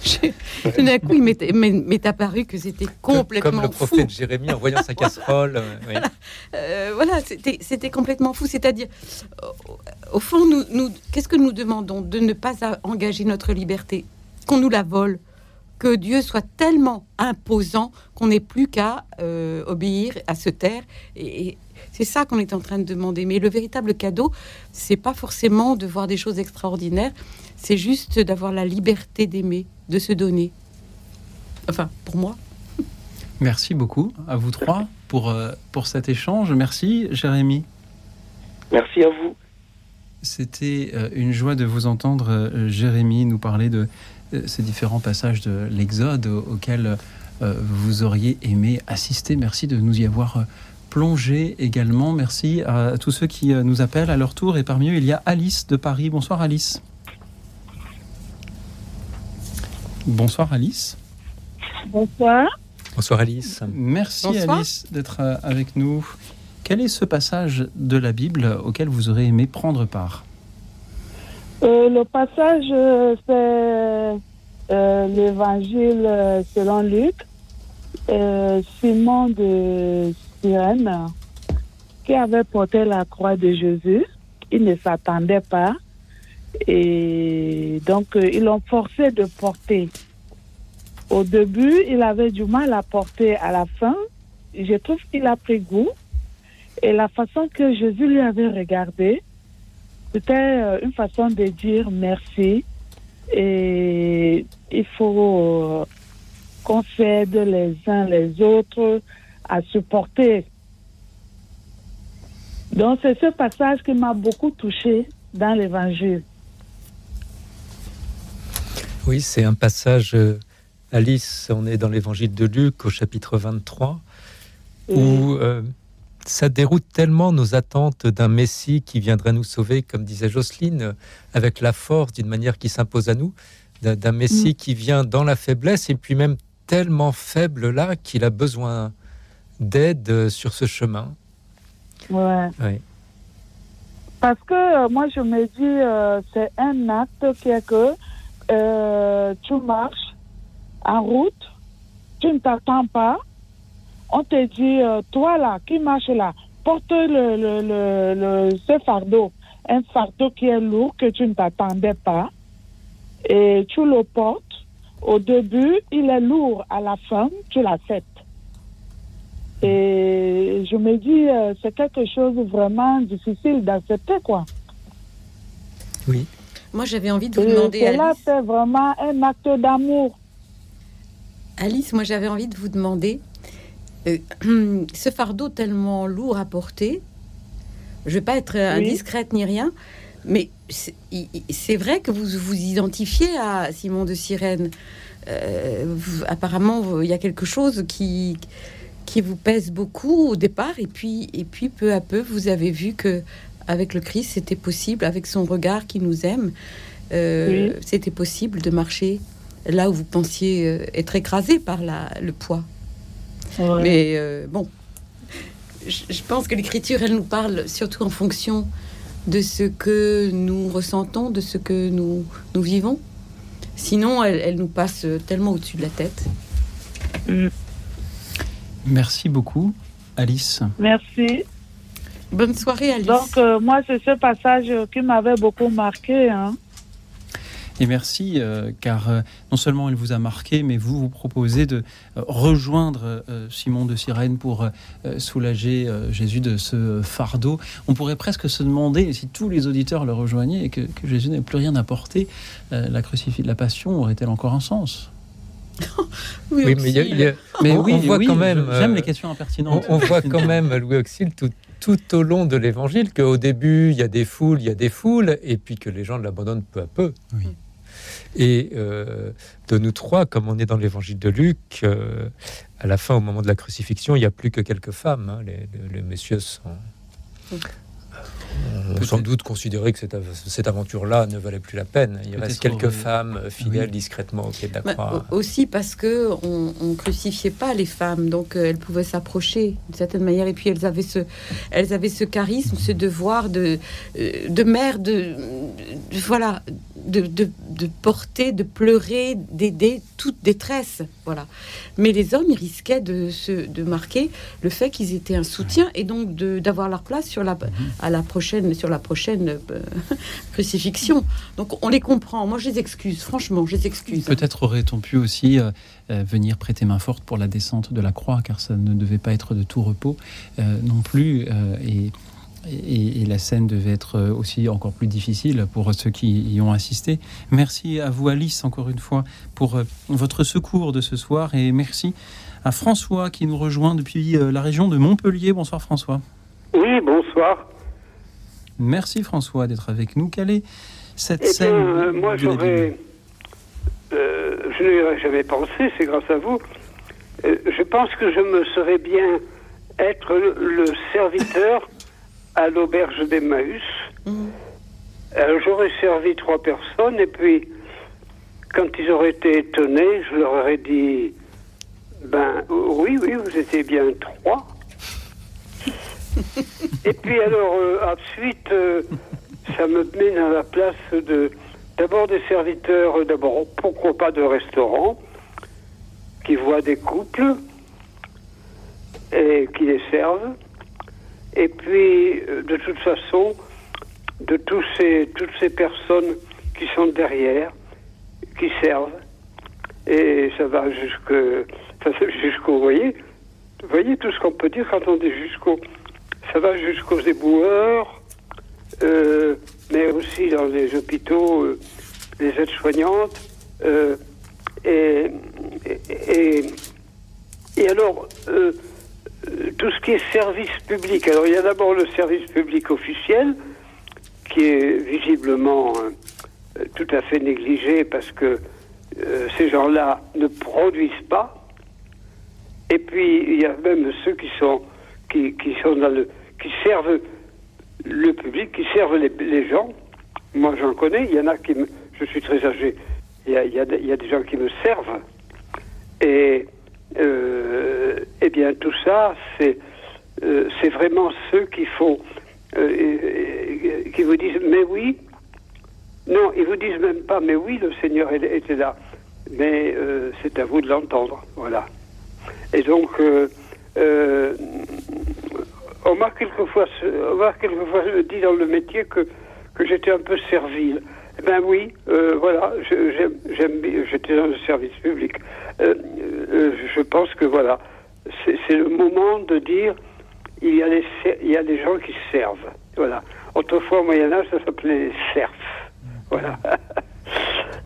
Je- Tout d'un coup, il m'est- apparu que c'était complètement Comme le fou. prophète Jérémie en voyant sa casserole. euh, oui. Euh, voilà, c'était complètement fou. C'est-à-dire, au, fond, nous, nous, qu'est-ce que nous demandons De ne pas engager notre liberté, qu'on nous la vole, que Dieu soit tellement imposant qu'on n'ait plus qu'à euh, obéir, à se taire. Et, et c'est ça qu'on est en train de demander. Mais le véritable cadeau, c'est pas forcément de voir des choses extraordinaires, c'est juste d'avoir la liberté d'aimer, de se donner. Enfin, pour moi. Merci beaucoup à vous trois pour, euh, pour cet échange. Merci, Jérémy. Merci à vous. C'était euh, une joie de vous entendre, euh, Jérémy, nous parler de ces différents passages de l'Exode au- auxquels euh, vous auriez aimé assister. Merci de nous y avoir euh, plongé également. Merci à tous ceux qui euh, nous appellent à leur tour. Et parmi eux, il y a Alice de Paris. Bonsoir, Alice. Bonsoir, Alice. Bonsoir. Bonsoir, Alice. Merci, Bonsoir. Alice, d'être euh, avec nous. Quel est ce passage de la Bible auquel vous aurez aimé prendre part? Euh, le passage, euh, c'est euh, l'évangile euh, selon Luc. Euh, Simon de Cyrène, qui avait porté la croix de Jésus, il ne s'attendait pas. Et donc, euh, ils l'ont forcé de porter. Au début, il avait du mal à porter. À la fin, je trouve qu'il a pris goût. Et la façon que Jésus lui avait regardé, c'était euh, une façon de dire merci. Et il faut euh, qu'on s'aide les uns les autres à supporter. Donc c'est ce passage qui m'a beaucoup touché dans l'évangile. Oui, c'est un passage, euh, Alice, on est dans l'évangile de Luc au chapitre 23, où euh, ça déroute tellement nos attentes d'un Messie qui viendrait nous sauver, comme disait Jocelyne, avec la force, d'une manière qui s'impose à nous, d'un Messie qui vient dans la faiblesse, et puis même tellement faible là qu'il a besoin d'aide sur ce chemin. Ouais. Oui. Parce que euh, moi, je me dis, euh, c'est un acte qui est que euh, tu marches en route, tu ne t'attends pas, on te dit, euh, toi là, qui marche là, porte le, le, le, le- ce fardeau, un fardeau qui est lourd que tu ne t'attendais pas, et tu le portes. Au début, il est lourd, à la fin, tu l'acceptes. Et je me dis, euh, c'est quelque chose de vraiment difficile d'accepter, quoi. Oui. Moi, j'avais envie de vous Et demander, cela, Alice. c'est vraiment un acte d'amour. Alice, moi, j'avais envie de vous demander euh, ce fardeau tellement lourd à porter. Je vais pas être euh, Oui. indiscrète ni rien, mais c'est vrai que vous vous identifiez à Simon de Sirène. Euh, vous- apparemment, il y a quelque chose qui qui vous pèse beaucoup au départ, et puis et puis peu à peu, vous avez vu que avec le Christ, c'était possible, avec son regard qui nous aime, euh, c'était possible de marcher là où vous pensiez être écrasé par la, le poids. Ouais. Mais euh, bon, je, je pense que l'écriture, elle nous parle surtout en fonction de ce que nous ressentons, de ce que nous, nous vivons. Sinon, elle, elle nous passe tellement au-dessus de la tête. Merci beaucoup, Alice. Merci. Bonne soirée, Alice. Donc, euh, moi, c'est ce passage qui m'avait beaucoup marqué. Hein. Et merci, euh, car euh, non seulement elle vous a marqué, mais vous vous proposez de euh, rejoindre euh, Simon de Sirène pour soulager euh, Jésus de ce fardeau. On pourrait presque se demander si tous les auditeurs le rejoignaient et que, que Jésus n'avait plus rien à porter, euh, la crucifix de la Passion aurait-elle encore un sens? Oui, Oui, mais il y a- il y a- Mais on, oui, on voit oui, quand même. J'aime les questions On, impertinentes. on voit quand même, Louis Auxil, tout, tout au long de l'évangile, qu'au début, il y a des foules, il y a des foules, et puis que les gens l'abandonnent peu à peu. Oui. Et euh, de nous trois, comme on est dans l'évangile de Luc, euh, à la fin, au moment de la crucifixion, il n'y a plus que quelques femmes. hein. Les, messieurs sont, ont sans doute considéré que cette, cette aventure-là ne valait plus la peine. Il reste quelques femmes euh, fidèles Oui. discrètement au pied de la Bah, croix. aussi parce que on, on crucifiait pas les femmes, donc euh, elles pouvaient s'approcher d'une certaine manière. Et puis elles avaient ce, elles avaient ce charisme, ce devoir de, euh, de mère, de, de- voilà, de, de, de porter, de pleurer, d'aider toute détresse, voilà. Mais les hommes, ils risquaient de se, de marquer le fait qu'ils étaient un soutien et donc d'avoir leur place sur la, à la prochaine, sur la prochaine euh, crucifixion. Donc on les comprend. Moi, je les excuse. Franchement, je les excuse. Peut-être aurait-on pu aussi euh, euh, venir prêter main forte pour la descente de la croix, car ça ne devait pas être de tout repos euh, non plus. euh, et, et- et la scène devait être aussi encore plus difficile pour ceux qui y ont assisté. Merci à vous, Alice, encore une fois, pour votre secours de ce soir. Et merci à François qui nous rejoint depuis la région de Montpellier. Bonsoir, François. Oui, bonsoir. Merci, François, d'être avec nous. Quelle est cette Eh bien, scène euh, moi, j'aurais. Euh, je n'y aurais jamais pensé, c'est grâce à vous. Euh, je pense que je me serais bien être le, serviteur à l'auberge d'Emmaüs. Euh, J'aurais servi trois personnes et puis, quand ils auraient été étonnés, je leur aurais dit Ben oui, oui, vous étiez bien trois. Et puis alors, euh, ensuite, euh, ça me met à la place de d'abord des serviteurs, euh, d'abord pourquoi pas de restaurant, qui voient des couples et qui les servent. Et puis, de toute façon, de tous ces, toutes ces personnes qui sont derrière, qui servent. Et ça va jusqu'au, vous voyez, voyez tout ce qu'on peut dire quand on dit jusqu'au. Ça va jusqu'aux éboueurs, euh, mais aussi dans les hôpitaux, euh, les aides-soignantes. euh, et, et, et alors, tout ce qui est service public. Alors, il y a d'abord le service public officiel, qui est visiblement tout à fait négligé parce que ces gens-là ne produisent pas. Et puis, il y a même ceux qui sont, qui, qui sont dans le, qui servent le public, qui servent les, gens. Moi, j'en connais. Il y en a qui me, je suis très âgé. Il y a, des gens qui me servent. Et, euh, eh bien, tout ça, c'est, euh, c'est vraiment ceux qui font, euh, qui vous disent, mais oui. Non, ils vous disent même pas, mais oui, le Seigneur était là. Mais c'est à vous de l'entendre. Voilà. Et donc, on m'a quelquefois, on quelquefois dit dans le métier que, que j'étais un peu servile. Eh ben oui, euh, voilà, j'aime, j'étais dans le service public. Euh, euh, je pense que voilà, c'est, c'est le moment de dire il y a ser- il y a des gens qui servent. Voilà. Autrefois au Moyen Âge, ça s'appelait les serfs. Voilà.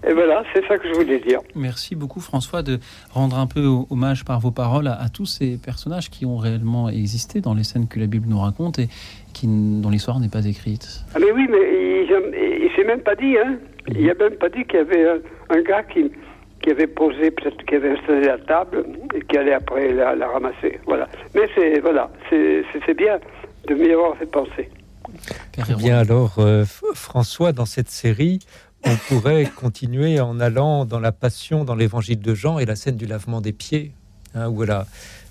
Et voilà, c'est ça que je voulais dire. Merci beaucoup François de rendre un peu hommage par vos paroles à, à tous ces personnages qui ont réellement existé dans les scènes que la Bible nous raconte et qui, dont l'histoire n'est pas écrite. Ah mais oui, mais il, il s'est même pas dit, hein. Il a même pas dit qu'il y avait un, un gars qui, qui avait posé, peut-être qui avait installé la table et qui allait après la, la ramasser. Voilà. Mais c'est voilà, c'est bien de m'y avoir fait penser. Eh bien alors, euh, François, dans cette série, on pourrait continuer en allant dans la Passion, dans l'Évangile de Jean et la scène du lavement des pieds, hein, où la,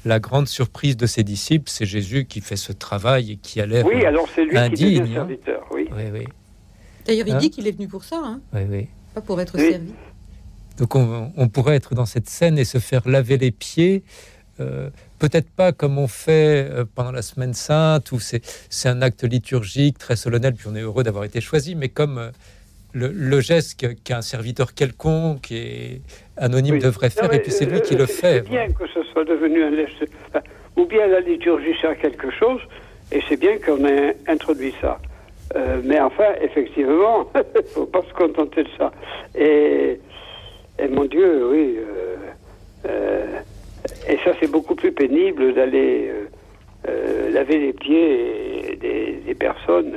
la grande surprise de ses disciples, c'est Jésus qui fait ce travail et qui a l'air Oui, alors c'est lui qui indigne. devient hein. serviteur, oui. Oui, oui, D'ailleurs, il Hein dit qu'il est venu pour ça, hein, oui, oui. pas pour être Oui. servi. Donc on, on pourrait être dans cette scène et se faire laver les pieds. euh, Peut-être pas comme on fait euh, pendant la semaine sainte, où c'est c'est un acte liturgique très solennel, puis on est heureux d'avoir été choisi, mais comme euh, le, le geste qu'un serviteur quelconque et anonyme Oui. devrait faire, et puis c'est lui euh, qui le fait. C'est bien que ce soit devenu un enfin, ou bien la liturgie sert à quelque chose, et c'est bien qu'on ait introduit ça. Euh, mais enfin, effectivement, il faut pas se contenter de ça. Et, et mon Dieu, oui. euh, euh, et ça, c'est beaucoup plus pénible d'aller laver les pieds des, des personnes,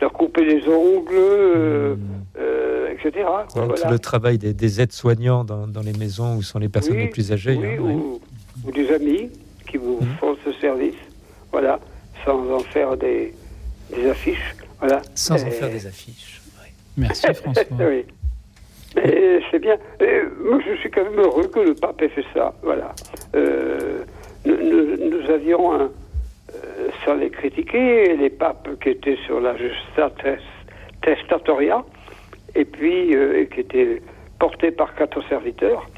leur couper les ongles, euh, euh, etc. quoi, Quand voilà. Le travail des, des aides-soignants dans, dans les maisons où sont les personnes Oui, les plus âgées. oui, hein, oui. ou, ou des amis qui vous Mhm. font ce service, voilà, sans en faire des, des affiches, voilà. Sans en faire des affiches. Merci François. oui. C'est bien. Et moi, je suis quand même heureux que le pape ait fait ça. Voilà. Euh, nous, nous- nous avions, un, sans les critiquer, les papes qui étaient sur la justa tes- testatoria, et puis euh, qui étaient portés par quatre serviteurs.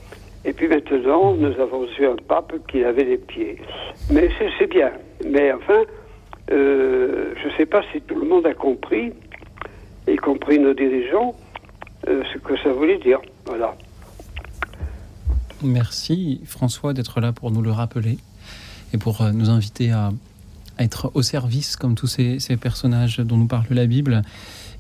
Et puis maintenant, nous avons eu un pape qui avait les pieds. Mais c'est bien. Mais enfin, euh, je ne sais pas si tout le monde a compris, y compris nos dirigeants, euh, ce que ça voulait dire. Voilà. Merci François d'être là pour nous le rappeler et pour euh, nous inviter à être au service comme tous ces, ces personnages dont nous parle la Bible.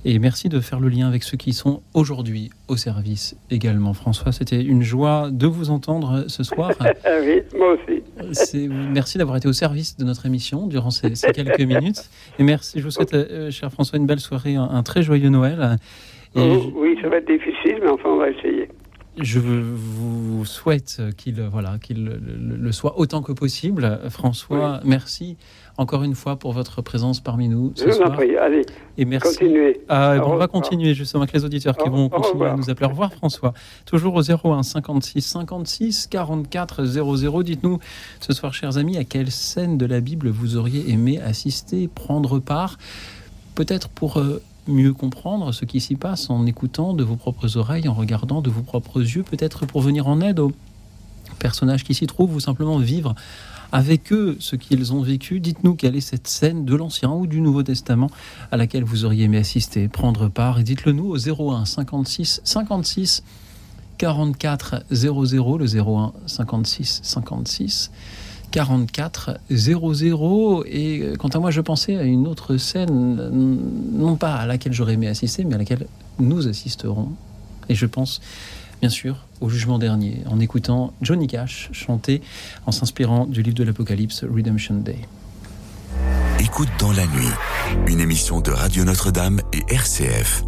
Et merci de faire le lien avec ceux qui sont aujourd'hui au service également. François, c'était une joie de vous entendre ce soir. Oui, moi aussi. Merci d'avoir été au service de notre émission durant ces, ces quelques minutes. Et merci, je vous souhaite, euh, cher François, une belle soirée, un, un très joyeux Noël. Et Oh, oui, ça va être difficile, mais enfin, on va essayer. je vous souhaite qu'il voilà, qu'il le, le- le soit autant que possible. François, merci encore une fois pour votre présence parmi nous ce Je vous en soir. prie. Allez, Et merci. continuez. Ah, bon, on va continuer justement avec les auditeurs qui Au- vont continuer à nous appeler. Au revoir François. Toujours au 01 56 56 44 00. Dites-nous ce soir, chers amis, à quelle scène de la Bible vous auriez aimé assister, prendre part, peut-être pour euh, mieux comprendre ce qui s'y passe en écoutant de vos propres oreilles, en regardant de vos propres yeux, peut-être pour venir en aide aux personnages qui s'y trouvent ou simplement vivre avec eux ce qu'ils ont vécu. Dites-nous quelle est cette scène de l'Ancien ou du Nouveau Testament à laquelle vous auriez aimé assister, prendre part. Et dites-le nous au 01 56 56 44 00, le 01 56 56 44 00. Et euh, quant à moi, je pensais à une autre scène, non pas à laquelle j'aurais aimé assister, mais à laquelle nous assisterons. Et je pense, bien sûr, au jugement dernier, en écoutant Johnny Cash chanter en s'inspirant du livre de l'Apocalypse, Redemption Day. Écoute dans la nuit, une émission de Radio Notre-Dame et RCF.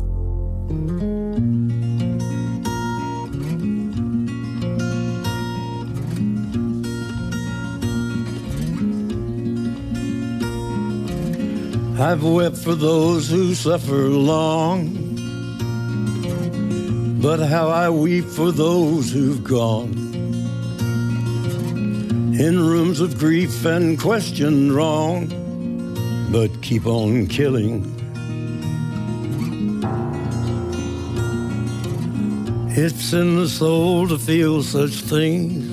I've wept for those who suffer long, but how I weep for those who've gone. In rooms of grief and questioned wrong, but keep on killing. It's in the soul to feel such things,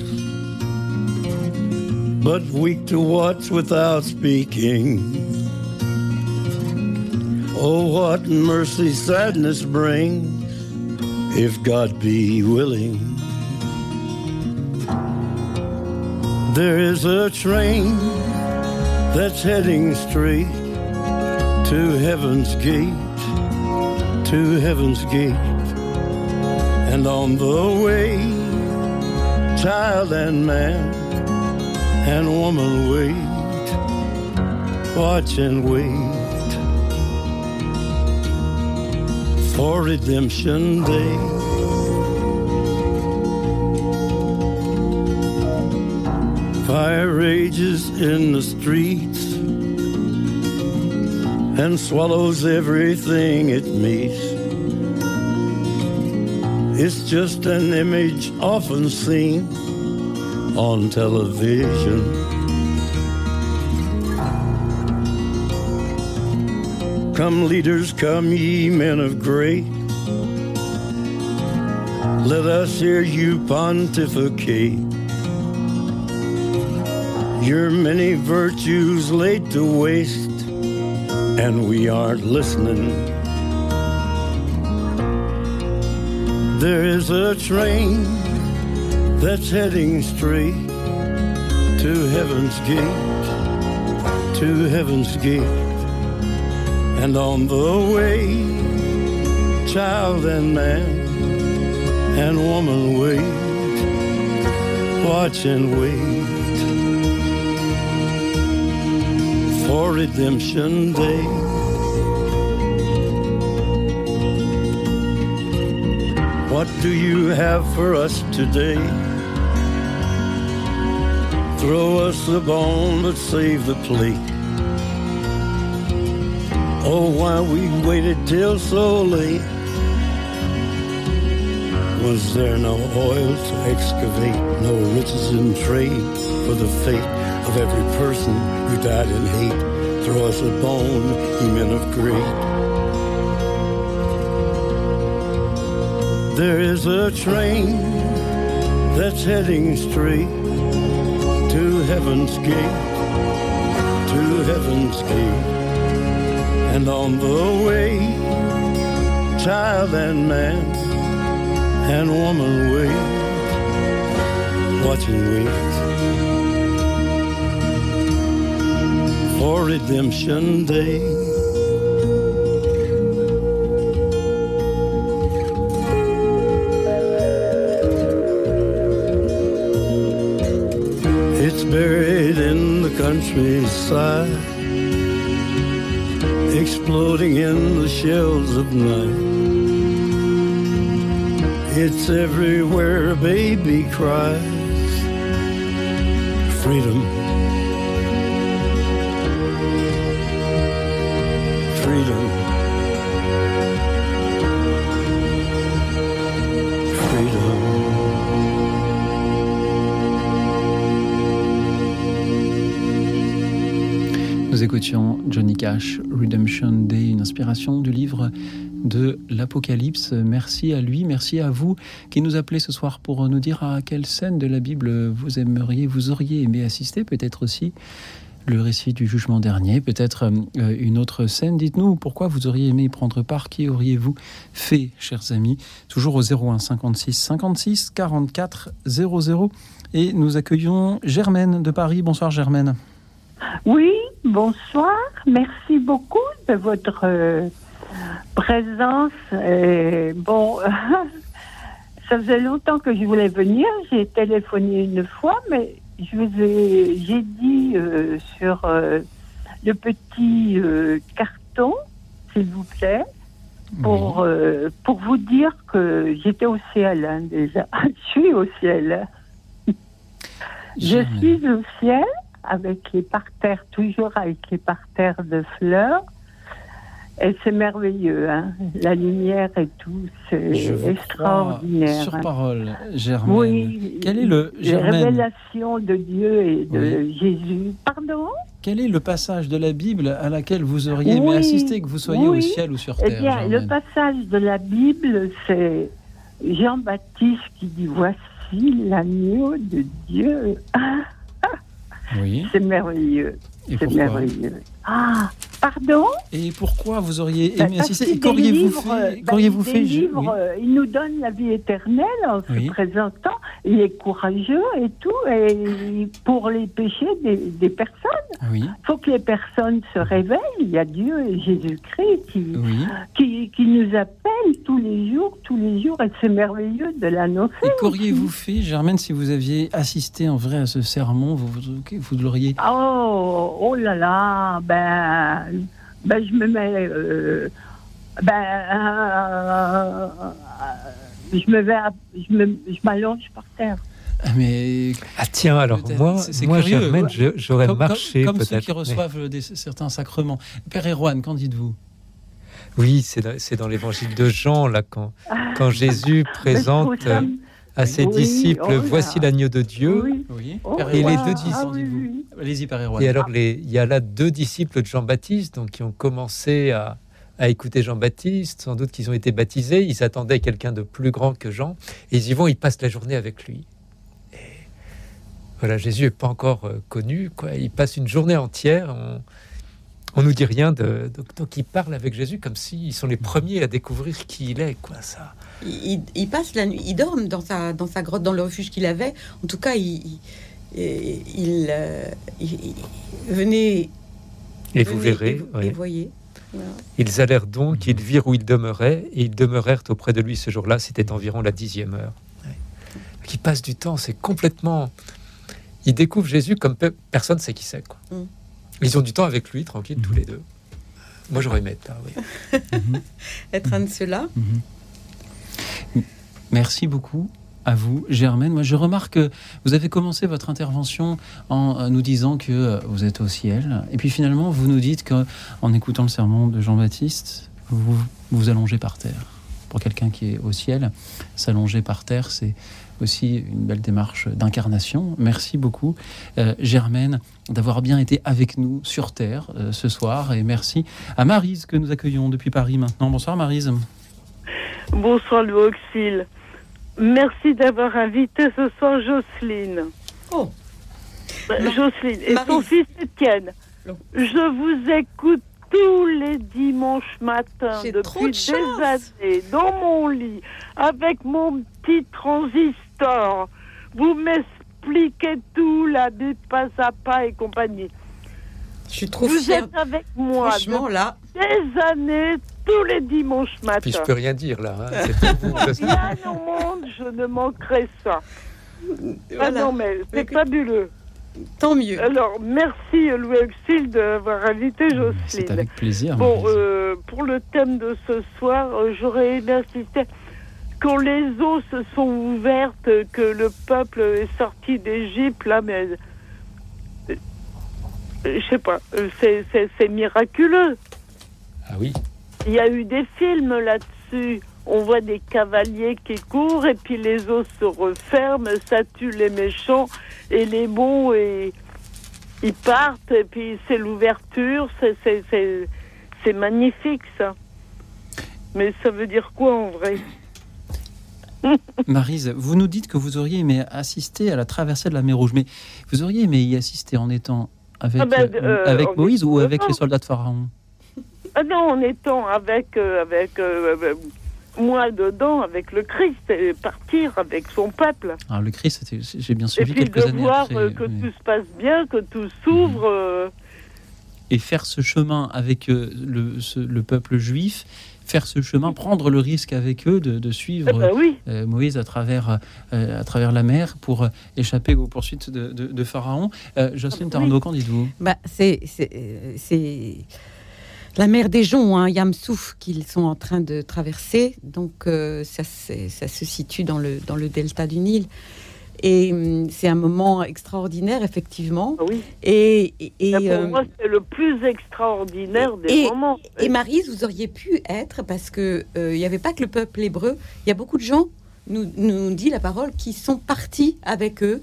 but weak to watch without speaking. Oh, what mercy sadness brings if God be willing. There is a train that's heading straight to heaven's gate, to heaven's gate. And on the way, child and man and woman wait, watch and wait. For Redemption Day. Fire rages in the streets and swallows everything it meets. It's just an image often seen on television. Come, leaders, come, ye men of great. Let us hear you pontificate. Your many virtues laid to waste, and we aren't listening. There is a train that's heading straight to heaven's gate, to heaven's gate. And on the way, child and man and woman wait, watch and wait for redemption day. What do you have for us today? Throw us the bone, but save the plate. Oh, why we waited till so late? Was there no oil to excavate, no riches in trade for the fate of every person who died in hate? Throw us a bone, ye men of great. There is a train that's heading straight to heaven's gate, to heaven's gate. And on the way, child and man and woman wait, watch and wait for redemption day. It's buried in the countryside exploding in the shells of night. It's everywhere a baby cries. Freedom. Freedom. Johnny Cash, Redemption Day, une inspiration du livre de l'Apocalypse. Merci à lui, merci à vous qui nous appelez ce soir pour nous dire à quelle scène de la Bible vous aimeriez, vous auriez aimé assister, peut-être aussi le récit du jugement dernier, peut-être euh, une autre scène. Dites-nous pourquoi vous auriez aimé y prendre part, qui auriez-vous fait, chers amis? Toujours au 01 56 56 44 00. Et nous accueillons Germaine de Paris. Bonsoir Germaine. Oui, bonsoir. Merci beaucoup de votre euh, présence. Et bon, ça faisait longtemps que je voulais venir. J'ai téléphoné une fois, mais je vous ai, j'ai dit euh, sur euh, le petit euh, carton, s'il vous plaît, pour, euh, pour vous dire que j'étais au ciel hein, déjà. je suis au ciel. je suis au ciel avec les parterres, toujours avec les parterres de fleurs. Et c'est merveilleux, hein. la lumière et tout, c'est extraordinaire. sur hein. parole, Germaine. Oui. Quel est le Germaine révélations de Dieu et de Jésus. Pardon? Quel est le passage de la Bible à laquelle vous auriez aimé Oui, assister, que vous soyez au ciel ou sur Eh terre bien, le passage de la Bible, c'est Jean-Baptiste qui dit Voici l'agneau de Dieu. Oui. c'est merveilleux. C'est merveilleux. Ah, pardon Et pourquoi vous auriez Ben, aimé parce assister qu'auriez-vous fait, qu'auriez-vous il fait je- oui. Il nous donne la vie éternelle en Oui. se présentant. Il est courageux et tout, et pour les péchés des, des personnes. Oui. Il faut que les personnes se réveillent. Il y a Dieu et Jésus-Christ qui, Oui. qui, qui nous appelle tous les jours, tous les jours, et c'est merveilleux de l'annoncer. Et qu'auriez-vous fait, Germaine, si vous aviez assisté en vrai à ce sermon Vous, vous, vous l'auriez. Oh, oh là là, ben, ben je me mets, euh, ben, euh, je me vais, à- je me, je m'allonge par terre. Ah, mais. Ah tiens, alors moi, moi curieux. Germaine, je- j'aurais Comme- comme- marché Comme, ceux qui reçoivent des, certains sacrements. Père Erwan, qu'en dites-vous? Oui, c'est dans, c'est dans l'évangile de Jean, là, quand, quand Jésus présente ça- euh, à ses Oui, disciples oh. Voici l'agneau de Dieu. Oui. Oui. Oh, Et les deux qu'en disciples. Père Erwan. Et alors, les- il y a là deux disciples de Jean-Baptiste, donc qui ont commencé à, à écouter Jean-Baptiste. Sans doute qu'ils ont été baptisés. Ils attendaient quelqu'un de plus grand que Jean. Et ils y vont, ils passent la journée avec lui. Et voilà, Jésus n'est pas encore euh, connu. Quoi. Il passe une journée entière. On, on nous dit rien. De, donc, donc, ils parlent avec Jésus comme s'ils sont les premiers à découvrir qui il est. Quoi, ça. Il, il- il passe la nuit, il dorme dans sa, dans sa grotte, dans le refuge qu'il avait. En tout cas, il, il, il, euh, il- il- venez. Et vous verrez, Et, vous- oui. et voyez. Voilà. Ils allèrent donc, ils virent où il demeurait, et ils demeurèrent auprès de lui ce jour-là. C'était environ la dixième heure. Qui passe du temps, c'est complètement. Ils découvrent Jésus comme pe- personne ne sait qui c'est. Mm. Ils ont du temps avec lui, tranquille, tous les deux. Moi, j'aurais aimé être là, oui. Être un de ceux-là. Merci beaucoup à vous, Germaine. Moi, je remarque que vous avez commencé votre intervention en euh, nous disant que euh, vous êtes au ciel. Et puis finalement, vous nous dites qu'en écoutant le sermon de Jean-Baptiste, vous vous allongez par terre. Pour quelqu'un qui est au ciel, s'allonger par terre, c'est aussi une belle démarche d'incarnation. Merci beaucoup, euh, Germaine, d'avoir bien été avec nous sur Terre euh, ce soir. Et merci à Marise que nous accueillons depuis Paris maintenant. Bonsoir Marise. Bonsoir Louis Auxil. Merci d'avoir invité ce soir Jocelyne. Oh. Jocelyne et son fils Étienne. Je vous écoute tous les dimanches matins depuis de des années dans mon lit avec mon petit transistor. Vous m'expliquez tout, la Bible pas à pas et compagnie. Je suis trop Vous fière. êtes avec moi Franchement, là. des années, tous les dimanches matins. Puis je peux rien dire là. hein. C'est. Rien au monde, je ne manquerai ça. Ah Voilà. non, mais c'est Mais- fabuleux. Tant mieux. Alors, merci Louis Auxil d'avoir invité Jocelyne. C'est avec plaisir. Bon, euh, pour le thème de ce soir, euh, j'aurais aimé insister. Quand les eaux se sont ouvertes, que le peuple est sorti d'Égypte, là, mais. Euh, je sais pas, euh, c'est- c'est c'est miraculeux. Ah oui. Il y a eu des films là-dessus. On voit des cavaliers qui courent et puis les eaux se referment, ça tue les méchants et les bons et ils partent et puis c'est l'ouverture, c'est c'est c'est c'est magnifique ça. Mais ça veut dire quoi en vrai? Marise, vous nous dites que vous auriez aimé assister à la traversée de la mer Rouge, mais vous auriez aimé y assister en étant avec, Ah ben, euh, avec Moïse ou avec les soldats de Pharaon? Ah non, en étant avec euh, avec euh, moi dedans avec le Christ et partir avec son peuple. Alors, le Christ, j'ai bien Et suivi puis quelques de années voir après. que tout se passe bien, que tout s'ouvre. et faire ce chemin avec le, ce- le peuple juif, faire ce chemin, prendre le risque avec eux de, de suivre Eh ben oui. euh, Moïse à travers, euh, à travers la mer pour euh, échapper aux poursuites de, de- de Pharaon. Euh, Jocelyne Tarando, qu'en dites-vous? Bah, c'est, c'est, euh, c'est la mer des Joncs, hein, Yamsouf, qu'ils sont en train de traverser. Donc, euh, ça, c'est- ça se situe dans le, dans le delta du Nil. Et hum, c'est un moment extraordinaire, effectivement. Et, et, et, Ah pour euh, moi, c'est le plus extraordinaire des et, moments. et Marise, vous auriez pu être, parce que euh, il n'y avait pas que le peuple hébreu, il y a beaucoup de gens, nous, nous dit la parole, qui sont partis avec eux.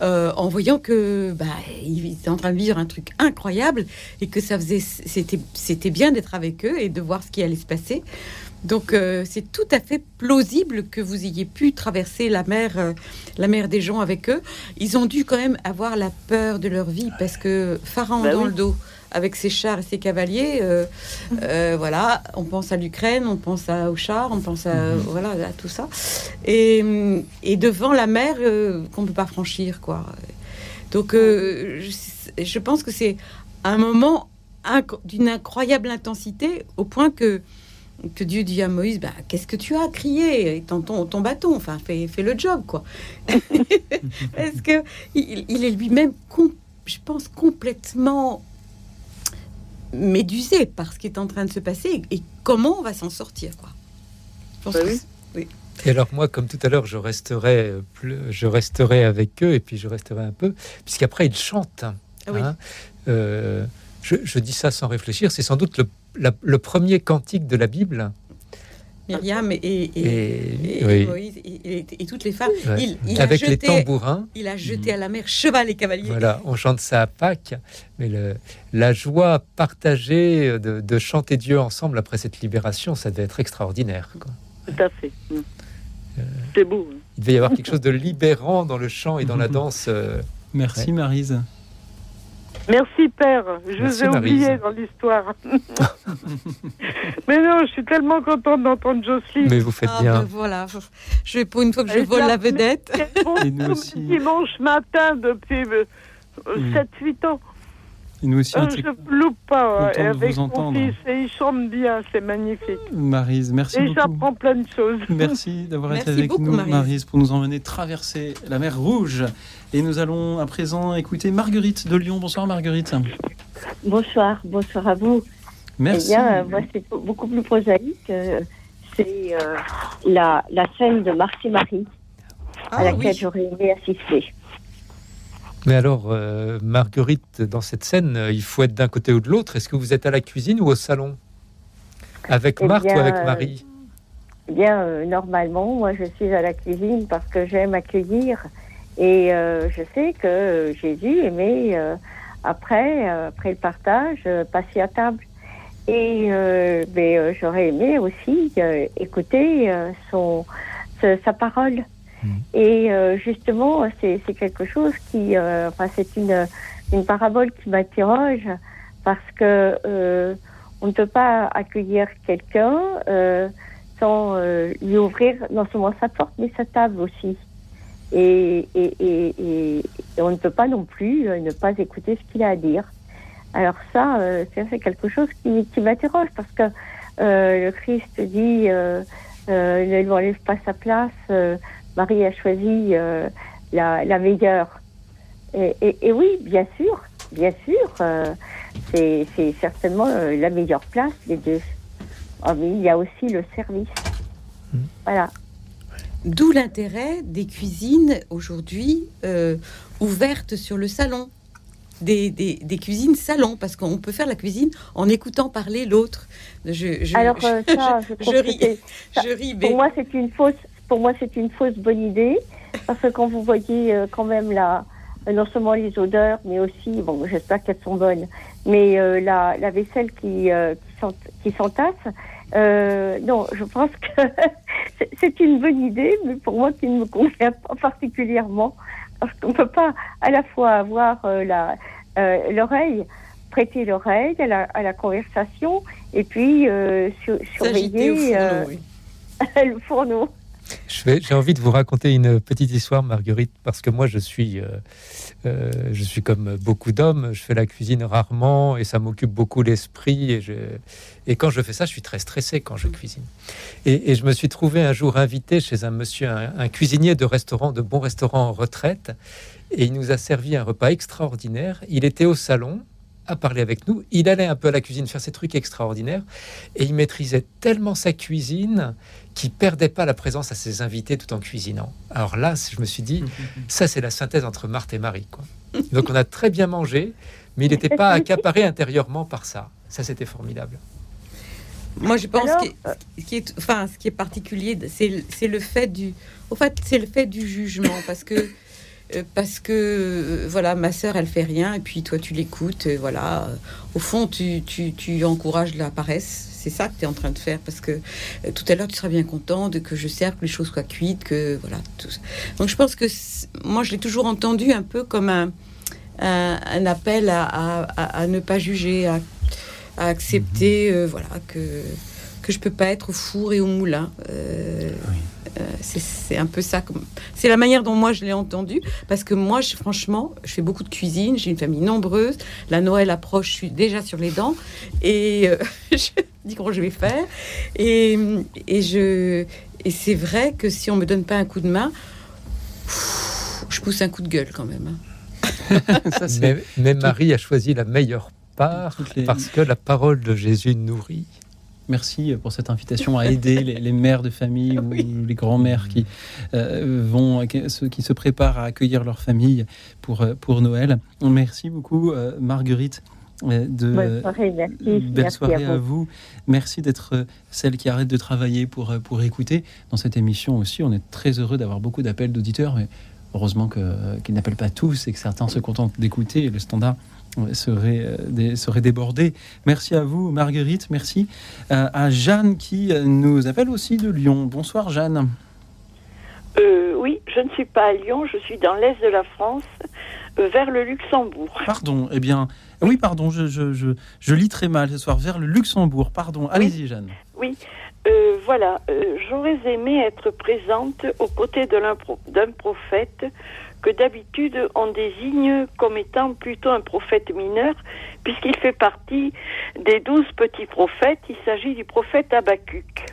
euh, en voyant que bah, ils étaient en train de vivre un truc incroyable et que ça faisait c'était c'était bien d'être avec eux et de voir ce qui allait se passer donc euh, c'est tout à fait plausible que vous ayez pu traverser la mer, euh, la mer des gens avec eux. Ils ont dû quand même avoir la peur de leur vie parce que Pharaon Bah dans oui. le dos, avec ses chars et ses cavaliers, euh, voilà, on pense à l'Ukraine, on pense à, aux chars, on pense à, voilà, à tout ça. Et, et devant la mer qu'on ne peut pas franchir, quoi. Donc je, je pense que c'est un moment inc- d'une incroyable intensité au point que que Dieu dit à Moïse, bah, qu'est-ce que tu as crié Étends ton, ton bâton, enfin, fais, fais le job, quoi. Parce que il, il est lui-même, je pense, complètement médusé par ce qui est en train de se passer et comment on va s'en sortir, quoi. Je pense Bah que oui. oui. Et alors moi, comme tout à l'heure, je resterai, euh, plus- je resterai avec eux et puis je resterai un peu, puisqu'après ils chantent. Ah oui. hein. Euh, je, je dis ça sans réfléchir. C'est sans doute le, la- le premier cantique de la Bible. Myriam et, et, Et- et oui. Moïse et, et- et toutes les femmes. Ouais. Il, il Avec a les tambourins. Il a jeté à la mer cheval et cavalier. Voilà, on chante ça à Pâques, mais le- la joie partagée de, de chanter Dieu ensemble après cette libération, ça devait être extraordinaire. quoi. Tout à fait. Mm. C'est beau. hein. Il devait y avoir quelque chose de libérant dans le chant et dans la danse. euh, Merci ouais. Marise. Merci Père, je Merci, vous ai oublié Maryse. dans l'histoire. Mais non, je suis tellement contente d'entendre Jocelyne. Mais vous faites Ah, bien. ben voilà, je vais pour une fois que je Et vole la vedette. Et nous aussi. Dimanche matin depuis euh, Mm. 7-8 ans. Et nous aussi, on Euh, je ne loupe pas euh, de avec vous mon fils et il chante bien, c'est magnifique. Marise, merci et beaucoup. j'apprends plein de choses. Merci d'avoir été avec beaucoup, nous, Maryse. Marise, pour nous emmener traverser la mer Rouge. Et nous allons à présent écouter Marguerite de Lyon. Bonsoir Marguerite. Bonsoir, bonsoir à vous. Merci. Eh bien, euh, moi, c'est beaucoup plus prosaïque. euh, c'est euh, la, la scène de Marcy Marie, à Ah, laquelle oui. j'aurais aimé assister. Mais alors, euh, Marguerite, dans cette scène, il faut être d'un côté ou de l'autre. Est-ce que vous êtes à la cuisine ou au salon Avec Eh Marthe bien, ou avec Marie? Eh bien, euh, normalement, moi, je suis à la cuisine parce que j'aime accueillir. Et euh, je sais que euh, Jésus aimait, euh, après, euh, après le partage, euh, passer à table. Et euh, mais, euh, j'aurais aimé aussi euh, écouter euh, son, ce- sa parole. Et euh, justement, c'est c'est quelque chose qui, euh, enfin, c'est une, une parabole qui m'interroge parce que euh, on ne peut pas accueillir quelqu'un euh, sans euh, lui ouvrir non seulement sa porte mais sa table aussi. Et, et, et, et- et on ne peut pas non plus euh, ne pas écouter ce qu'il a à dire. Alors ça, euh, c'est quelque chose qui, qui m'interroge parce que euh, le Christ dit euh, ne lui enlève pas sa place. Marie a choisi la, la meilleure. Et, oui, bien sûr, bien sûr, c'est certainement la meilleure place des deux. Ah, mais il y a aussi le service. Voilà. D'où l'intérêt des cuisines aujourd'hui euh, ouvertes sur le salon. Des, des, des cuisines salon, parce qu'on peut faire la cuisine en écoutant parler l'autre. Je, je- Alors euh, ça, je, je ris. ça- Je ris, mais- Pour moi, c'est une fausse. Pour moi, c'est une fausse bonne idée parce que quand vous voyez euh, quand même la, non seulement les odeurs, mais aussi, bon, j'espère qu'elles sont bonnes, mais euh, la, la vaisselle qui qui s'ent- qui s'entasse. Euh, non, je pense que c'est- une bonne idée, mais pour moi qui ne me convient pas particulièrement parce qu'on peut pas à la fois avoir euh, la euh, l'oreille prêter l'oreille à la, à la conversation et puis euh, sur- S'agiter au surveiller fourneau, oui. le fourneau. J'ai envie de vous raconter une petite histoire, Marguerite, parce que moi, je suis, euh, euh, je suis comme beaucoup d'hommes. Je fais la cuisine rarement et ça m'occupe beaucoup l'esprit. Et, et quand je fais ça, je suis très stressé quand je cuisine. Et, je me suis trouvé un jour invité chez un monsieur, un, un cuisinier de restaurant, de bon restaurant en retraite, et il nous a servi un repas extraordinaire. Il était au salon à parler avec nous. Il allait un peu à la cuisine faire ses trucs extraordinaires et il maîtrisait tellement sa cuisine qu'il perdait pas la présence à ses invités tout en cuisinant. Alors là, je me suis dit, ça c'est la synthèse entre Marthe et Marie. Quoi. Donc on a très bien mangé, mais il n'était pas accaparé intérieurement par ça. Ça c'était formidable. Moi, je pense Alors, que ce qui est, enfin, ce qui est particulier, c'est le- c'est le fait du, au fait, c'est le fait du jugement, parce que, euh, parce que, euh, voilà, ma sœur, elle fait rien, et puis toi, tu l'écoutes, voilà. Au fond, tu, tu, tu encourages la paresse. C'est ça que tu es en train de faire, parce que euh, tout à l'heure, tu seras bien content de que je serve, que les choses soient cuites, que voilà. Tout ça. Donc, je pense que moi, je l'ai toujours entendu un peu comme un, un, un appel à, à- à- à ne pas juger, à, accepter, euh, voilà, que que je peux pas être au four et au moulin. Euh, euh, c'est- un peu ça. comme- C'est la manière dont moi je l'ai entendu, parce que moi, je, franchement, je fais beaucoup de cuisine, j'ai une famille nombreuse. La Noël approche, je suis déjà sur les dents, et euh, je dis comment je vais faire. Et, et je et c'est vrai que si on me donne pas un coup de main, je pousse un coup de gueule quand même. hein. Ça, Mais, mais Marie a choisi la meilleure part les- parce que la parole de Jésus nourrit. Merci pour cette invitation à aider les, les mères de famille ou les grands-mères qui euh, vont, qui, ceux qui se préparent à accueillir leur famille pour, euh, pour Noël. Merci beaucoup, euh, Marguerite. Euh, De, Bonne soirée, merci. Belle Merci soirée à à vous. vous. Merci d'être euh, celle qui arrête de travailler pour, euh, pour écouter. Dans cette émission aussi, on est très heureux d'avoir beaucoup d'appels d'auditeurs, mais heureusement qu'ils n'appellent pas tous et que certains se contentent d'écouter. Le standard serait, serait débordé. Merci à vous, Marguerite. Merci euh, à Jeanne qui nous appelle aussi de Lyon. Bonsoir, Jeanne. Euh, oui, je ne suis pas à Lyon, je suis dans l'est de la France, euh, vers le Luxembourg. Pardon. Eh bien, oui, pardon, je, je, je, je lis très mal ce soir. Vers le Luxembourg. Pardon. Allez-y, Jeanne. Oui, euh, voilà, euh, j'aurais aimé être présente aux côtés d'un prophète que d'habitude on désigne comme étant plutôt un prophète mineur, puisqu'il fait partie des douze petits prophètes. Il s'agit du prophète Habacuc.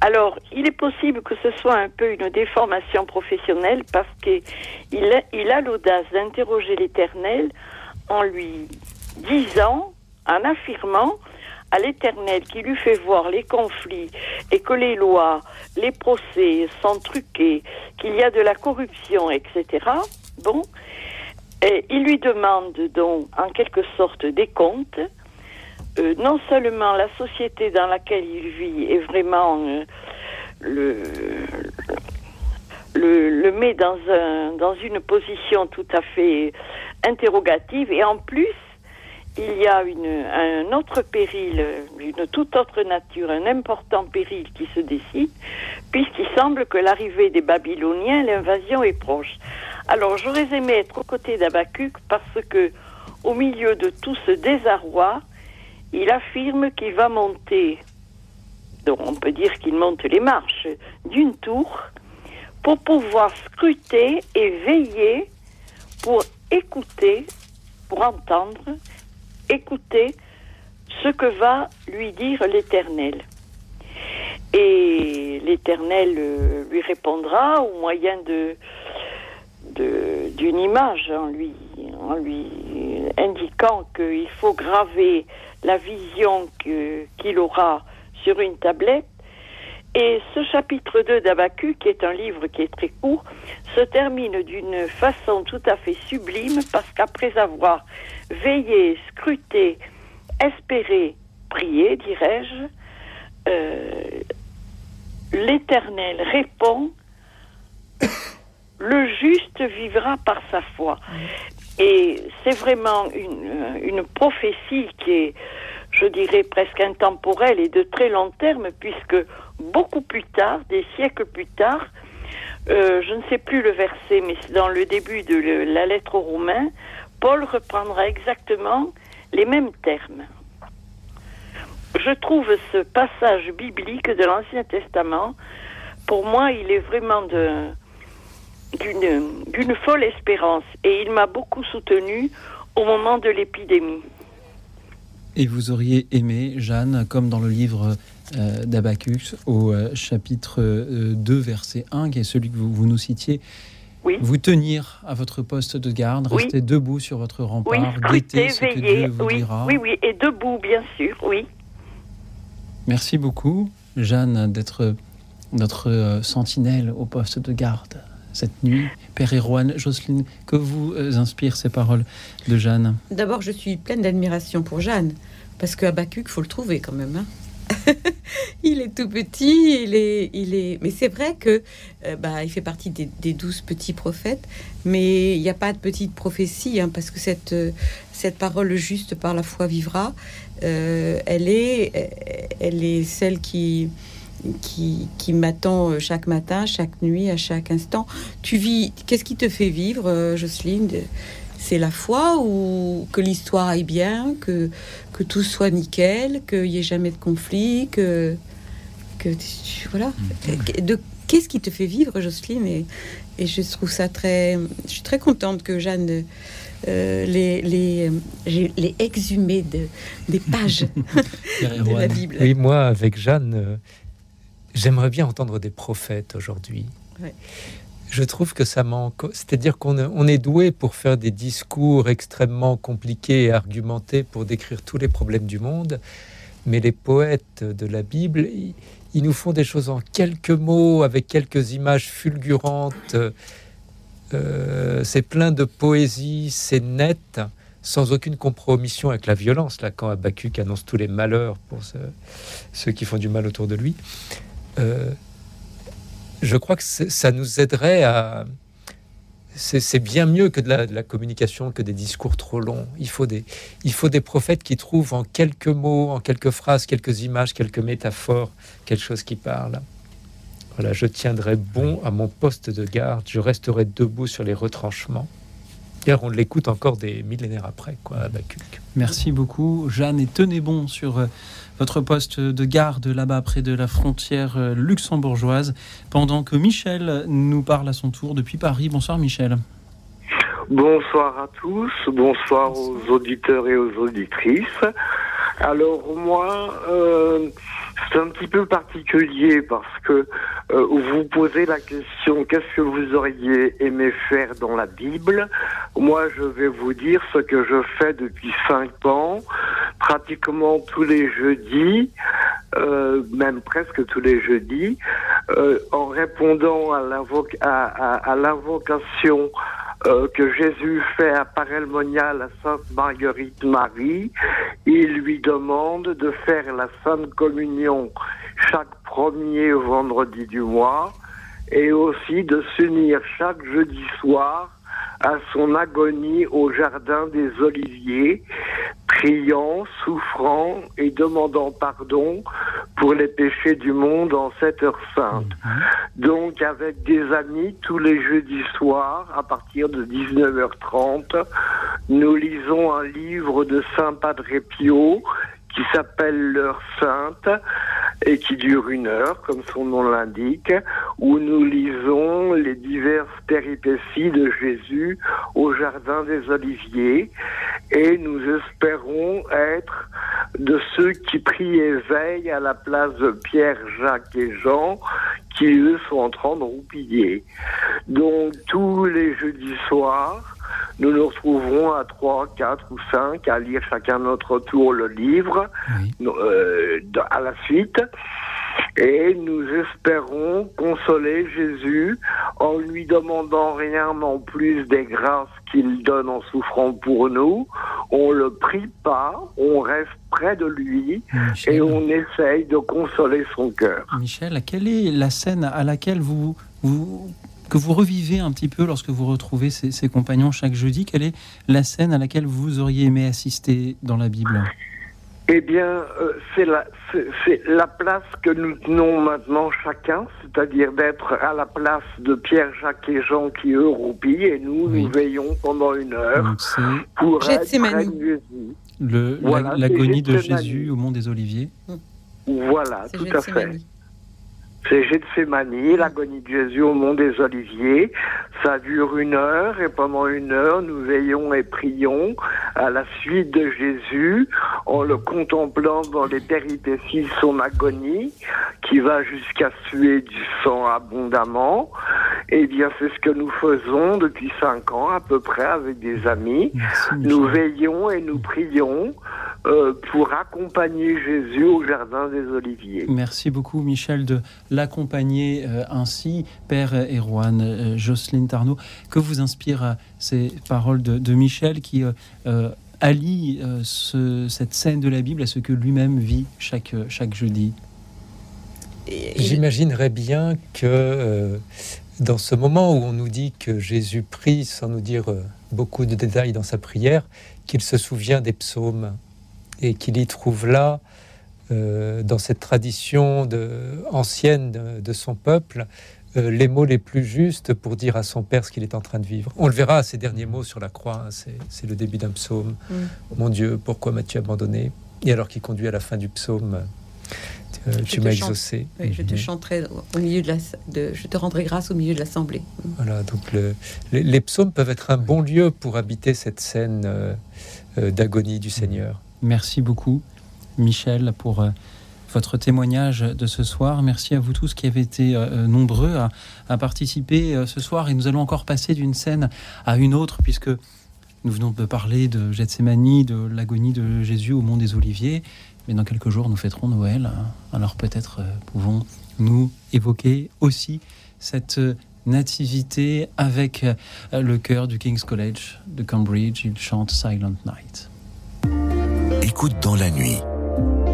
Alors, il est possible que ce soit un peu une déformation professionnelle parce qu'il a, il a l'audace d'interroger l'Éternel en lui disant, en affirmant à l'Éternel qui lui fait voir les conflits et que les lois, les procès sont truqués, qu'il y a de la corruption, etc. Bon, il lui demande donc en quelque sorte des comptes. Euh, non seulement la société dans laquelle il vit est vraiment euh, le, le, met dans une position tout à fait interrogative et en plus il y a une, un autre péril, une toute autre nature, un important péril qui se décide, puisqu'il semble que l'arrivée des Babyloniens, l'invasion est proche. Alors j'aurais aimé être aux côtés d'Abacuc parce que, au milieu de tout ce désarroi, il affirme qu'il va monter, donc on peut dire qu'il monte les marches d'une tour pour pouvoir scruter et veiller pour écouter, pour entendre, écouter ce que va lui dire l'Éternel. Et l'Éternel euh, lui répondra au moyen d'une image en lui, indiquant qu'il faut graver la vision qu'il aura sur une tablette. Et ce chapitre 2 d'Abacu, qui est un livre qui est très court, se termine d'une façon tout à fait sublime parce qu'après avoir veillé, scruté, espéré, prié, dirais-je, euh, l'Éternel répond le juste vivra par sa foi. Et c'est vraiment une, une prophétie qui est, je dirais, presque intemporelle et de très long terme, puisque beaucoup plus tard, des siècles plus tard, euh, je ne sais plus le verset, mais c'est dans le début de la lettre aux Romains, Paul reprendra exactement les mêmes termes. je trouve ce passage biblique de l'Ancien Testament, pour moi, il est vraiment d'une folle espérance et il m'a beaucoup soutenu au moment de l'épidémie. Et vous auriez aimé, Jeanne, comme dans le livre euh, d'Abacus, au euh, chapitre euh, 2, verset 1, qui est celui que vous, vous nous citiez, Oui. vous tenir à votre poste de garde, Oui. rester debout sur votre Oui, rempart, scruter, guetter ce que Dieu vous oui, dira. oui, oui, et debout, bien sûr, oui. Merci beaucoup, Jeanne, d'être notre euh, sentinelle au poste de garde cette nuit. Père Erwan, Jocelyne, que vous euh, inspirent ces paroles de Jeanne? D'abord, je suis pleine d'admiration pour Jeanne, parce que Habakkuk, faut le trouver quand même. hein. il est tout petit, il est, il est. Mais c'est vrai que, euh, bah, il fait partie des, douze petits prophètes, mais il n'y a pas de petite prophétie, hein, parce que cette, euh, cette parole juste par la foi vivra, euh, elle est, elle est celle qui qui, qui m'attend chaque matin, chaque nuit, à chaque instant. Tu vis, qu'est-ce qui te fait vivre, Jocelyne? C'est la foi ou que l'histoire aille bien, que, que tout soit nickel, qu'il n'y ait jamais de conflit, que, que voilà. De, qu'est-ce qui te fait vivre, Jocelyne? Et, et je trouve ça très. Je suis très contente que Jeanne euh, les, les, les exhumé de, des pages de la Bible. Oui, moi, avec Jeanne, euh, j'aimerais bien entendre des prophètes aujourd'hui. Ouais. Je trouve que ça manque. C'est-à-dire qu'on est- doué pour faire des discours extrêmement compliqués et argumentés pour décrire tous les problèmes du monde, mais les poètes de la Bible, ils, nous font des choses en quelques mots, avec quelques images fulgurantes. Euh, c'est plein de poésie, c'est net, sans aucune compromission avec la violence. Là, quand Habakkuk annonce tous les malheurs pour ce- ceux qui font du mal autour de lui, euh, je crois que ça nous aiderait à. C'est bien mieux que de la, communication, que des discours trop longs. Il faut, des, il faut des prophètes qui trouvent en quelques mots, en quelques phrases, quelques images, quelques métaphores, quelque chose qui parle. Voilà, je tiendrai bon à mon poste de garde, je resterai debout sur les retranchements. D'ailleurs, on l'écoute encore des millénaires après, quoi, Habakkuk. Merci beaucoup, Jeanne, et tenez bon sur euh, votre poste de garde là-bas près de la frontière euh, luxembourgeoise, pendant que Michel nous parle à son tour depuis Paris. Bonsoir Michel. Bonsoir à tous, bonsoir aux auditeurs et aux auditrices. Alors moi, euh, c'est un petit peu particulier parce que euh, vous posez la question qu'est-ce que vous auriez aimé faire dans la Bible? Moi, je vais vous dire ce que je fais depuis cinq ans, pratiquement tous les jeudis, euh, même presque tous les jeudis, euh, en répondant à à- à- à l'invocation euh, que Jésus fait à Parelmonia, la Sainte Marguerite Marie, il lui demande de faire la Sainte Communion chaque premier vendredi du mois et aussi de s'unir chaque jeudi soir à son agonie au jardin des Oliviers, priant, souffrant et demandant pardon pour les péchés du monde en cette heure sainte. Donc avec des amis, tous les jeudis soirs, à partir de 19h30, nous lisons un livre de Saint Padre Pio qui s'appelle L'heure sainte et qui dure une heure, comme son nom l'indique, où nous lisons les diverses péripéties de Jésus au Jardin des Oliviers et nous espérons être de ceux qui prient et veillent à la place de Pierre, Jacques et Jean qui eux sont en train de roupiller. Donc tous les jeudis soirs, nous nous retrouverons à 3, 4 ou 5 à lire chacun notre tour le livre euh, à la suite. Et nous espérons consoler Jésus en lui demandant rien non plus des grâces qu'il donne en souffrant pour nous. On le prie pas, on reste près de lui et on essaye de consoler son cœur. Michel, quelle est la scène à laquelle vous, vous que vous revivez un petit peu lorsque vous retrouvez ces, ces compagnons chaque jeudi Quelle est la scène à laquelle vous auriez aimé assister dans la Bible? Eh bien, euh, c'est la, c'est- c'est la place que nous tenons maintenant chacun, c'est-à-dire d'être à la place de Pierre, Jacques et Jean qui eux roupillent et nous, nous veillons pendant une heure pour être Jésus. Le- Voilà, L'agonie de. Jésus au mont des Oliviers. Voilà, tout à fait. C'est Gethsemane, l'agonie de Jésus au mont des Oliviers. Ça dure une heure et pendant une heure, nous veillons et prions à la suite de Jésus en le contemplant dans les péripéties de son agonie qui va jusqu'à suer du sang abondamment. Eh bien, c'est ce que nous faisons depuis cinq ans à peu près avec des amis. Nous veillons et nous prions euh, pour accompagner Jésus au jardin des Oliviers. Merci beaucoup, Michel, de l'accompagner euh, ainsi. Père Erwan, euh, Jocelyne Tarnot, que vous inspirent euh, ces paroles de, Michel qui allie ce- cette scène de la Bible à ce que lui-même vit chaque, chaque jeudi J'imaginerais bien que dans ce moment où on nous dit que Jésus prie sans nous dire beaucoup de détails dans sa prière, qu'il se souvient des psaumes et qu'il y trouve là, euh, dans cette tradition de- ancienne de, de son peuple, euh, les mots les plus justes pour dire à son Père ce qu'il est en train de vivre. On le verra à ces derniers mots sur la croix, hein, c'est le début d'un psaume. Mm. Mon Dieu, pourquoi m'as-tu abandonné? Et alors qu'il conduit à la fin du psaume, euh, Je tu te m'as exaucé. oui, je te Mhm. chanterai au milieu de la, de, je te rendrai grâce au milieu de l'assemblée. Voilà, donc le- les, les psaumes peuvent être un bon lieu pour habiter cette scène euh, d'agonie du Seigneur. Merci beaucoup, Michel, pour euh, votre témoignage de ce soir. Merci à vous tous qui avez été euh, nombreux à, participer euh, ce soir. Et nous allons encore passer d'une scène à une autre, puisque nous venons de parler de Gethsemane, de l'agonie de Jésus au mont des Oliviers. Mais dans quelques jours, nous fêterons Noël. hein. Alors peut-être euh, pouvons-nous évoquer aussi cette euh, nativité avec euh, le chœur du King's College de Cambridge. Il chante Silent Night. Écoute dans la nuit,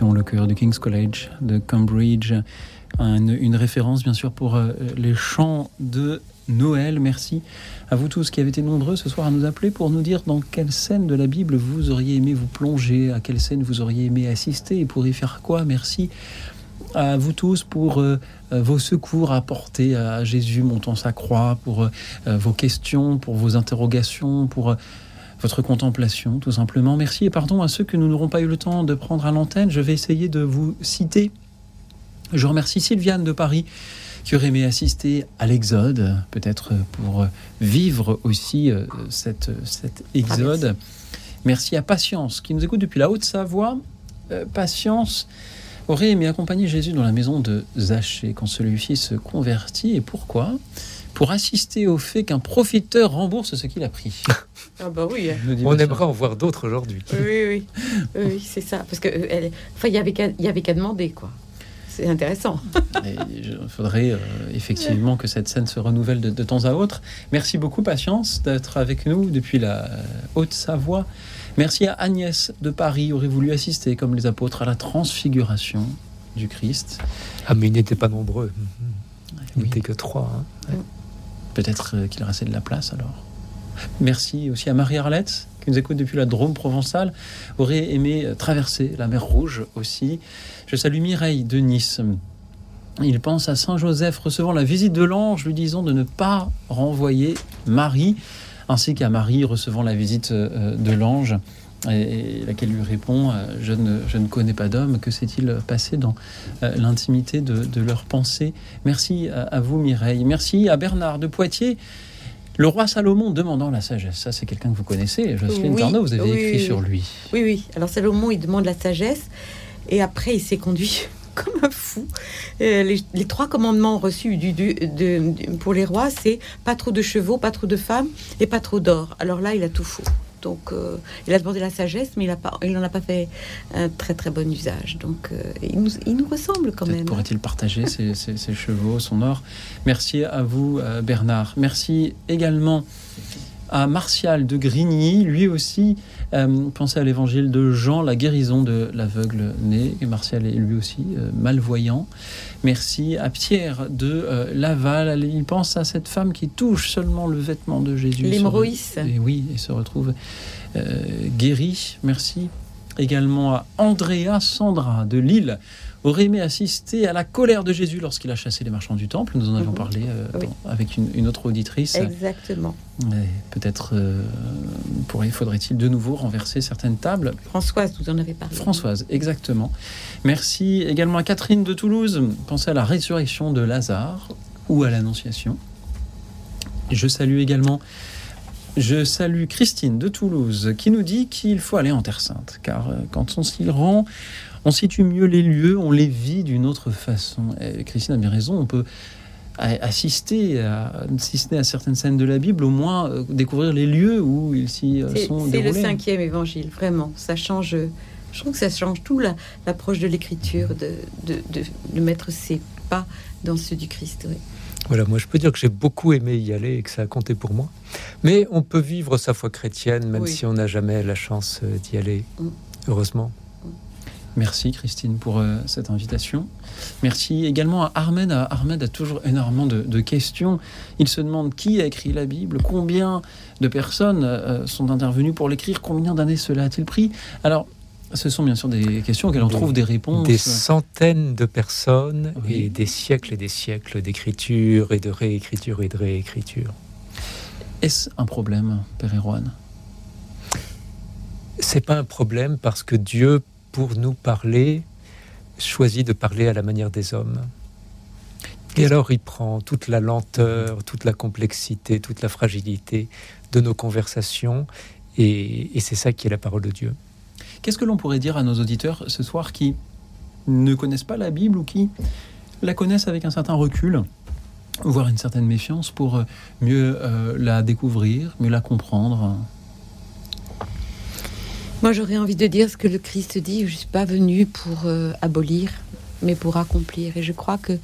Le chœur du King's College de Cambridge, une, référence bien sûr pour euh, les chants de Noël. Merci à vous tous qui avez été nombreux ce soir à nous appeler pour nous dire dans quelle scène de la Bible vous auriez aimé vous plonger, à quelle scène vous auriez aimé assister et pour y faire quoi. Merci à vous tous pour euh, vos secours apportés à Jésus montant sa croix, pour euh, vos questions, pour vos interrogations, pour votre contemplation, tout simplement. Merci et pardon à ceux que nous n'aurons pas eu le temps de prendre à l'antenne. Je vais essayer de vous citer. Je remercie Sylviane de Paris qui aurait aimé assister à l'Exode, peut-être pour vivre aussi euh, cette, cet Exode. merci à Patience qui nous écoute depuis la Haute-Savoie. Euh, Patience aurait aimé accompagner Jésus dans la maison de Zachée quand celui-ci se convertit. Et pourquoi? Pour assister au fait qu'un profiteur rembourse ce qu'il a pris. Ah bah oui. Dit On aimerait en voir d'autres aujourd'hui. Oui, oui, oui, oui, oui, c'est ça. Parce que euh, elle, enfin, il y avait qu'à, demander, quoi. C'est intéressant. Et il faudrait euh, effectivement que cette scène se renouvelle de, de temps à autre. Merci beaucoup, Patience, d'être avec nous depuis la euh, Haute-Savoie. Merci à Agnès de Paris, aurait voulu assister, comme les apôtres, à la transfiguration du Christ? Ah, mais ils n'étaient pas nombreux. Ils n'étaient que trois. hein. Peut-être euh, qu'il restait de la place alors. Merci aussi à Marie-Arlette, qui nous écoute depuis la Drôme provençale, aurait aimé euh, traverser la mer Rouge aussi. Je salue Mireille de Nice. Il pense à Saint Joseph recevant la visite de l'ange, lui disant de ne pas renvoyer Marie, ainsi qu'à Marie recevant la visite euh, de l'ange, et, et laquelle lui répond euh, je, ne, je ne connais pas d'homme, que s'est-il passé dans euh, l'intimité de, de leurs pensées? Merci à, à vous, Mireille. Merci à Bernard de Poitiers. Le roi Salomon demandant la sagesse, ça c'est quelqu'un que vous connaissez, Jocelyne Oui, vous avez oui, écrit oui, sur lui. Oui, oui. Alors Salomon, il demande la sagesse. Et après, il s'est conduit comme un fou. Euh, les, les trois commandements reçus du, du- de- du- pour les rois, c'est pas trop de chevaux, pas trop de femmes et pas trop d'or. Alors là, il a tout faux. Donc, euh, il a demandé la sagesse, mais il a pas, il n'en a pas fait un très très bon usage. Donc, euh, il, nous, il nous ressemble quand même. pourrait-il partager ses, ses- ses chevaux, son or. Merci à vous, euh, Bernard. Merci également à Martial de Grigny, lui aussi euh, pensez à l'évangile de Jean, la guérison de l'aveugle né. Et Martial est lui aussi euh, malvoyant. Merci à Pierre de euh, Laval. Il pense à cette femme qui touche seulement le vêtement de Jésus. L'hémorroïs. Et oui, et se retrouve euh, guéri. Merci également à Andrea Sandra de Lille. Aurait aimé assister à la colère de Jésus lorsqu'il a chassé les marchands du temple. Nous en avions Mhm. parlé euh, Oui. dans- avec une, une autre auditrice. Exactement. Peut-être euh, faudrait-il de nouveau renverser certaines tables. Françoise, vous en avez parlé. Françoise, exactement. Merci également à Catherine de Toulouse. Pensez à la résurrection de Lazare ou à l'Annonciation. Je salue également, je salue Christine de Toulouse qui nous dit qu'il faut aller en Terre Sainte, car euh, quand on s'y rend, on situe mieux les lieux, on les vit d'une autre façon. Et Christine a bien raison, on peut assister à, si ce n'est à certaines scènes de la Bible, au moins euh, découvrir les lieux où ils s'y euh, sont c'est le déroulés. cinquième évangile, vraiment. Ça change. Je trouve que ça change tout la- l'approche de l'écriture, de, de, de- de mettre ses pas dans ceux du Christ. oui. Voilà, moi je peux dire que j'ai beaucoup aimé y aller et que ça a compté pour moi. Mais on peut vivre sa foi chrétienne même Oui. si on n'a jamais la chance euh, d'y aller. Mm. Heureusement. Merci Christine pour euh, cette invitation. Merci également à Ahmed. À- Ahmed a toujours énormément de, de questions. Il se demande qui a écrit la Bible, combien de personnes euh, sont intervenues pour l'écrire, combien d'années cela a-t-il pris? Alors, ce sont bien sûr des questions auxquelles on Des- trouve des réponses. Des centaines de personnes Oui. et des siècles et des siècles d'écriture et de réécriture et de réécriture. Est-ce un problème, Père Erwan? C'est pas un problème parce que Dieu, pour nous parler, choisit de parler à la manière des hommes. Et alors il prend toute la lenteur, toute la complexité, toute la fragilité de nos conversations, et, et c'est ça qui est la parole de Dieu. Qu'est-ce que l'on pourrait dire à nos auditeurs ce soir qui ne connaissent pas la Bible ou qui la connaissent avec un certain recul, voire une certaine méfiance pour euh, mieux euh, la découvrir, mieux la comprendre? Moi, j'aurais envie de dire ce que le Christ dit je ne suis pas venu pour euh, abolir, mais pour accomplir. Et je crois que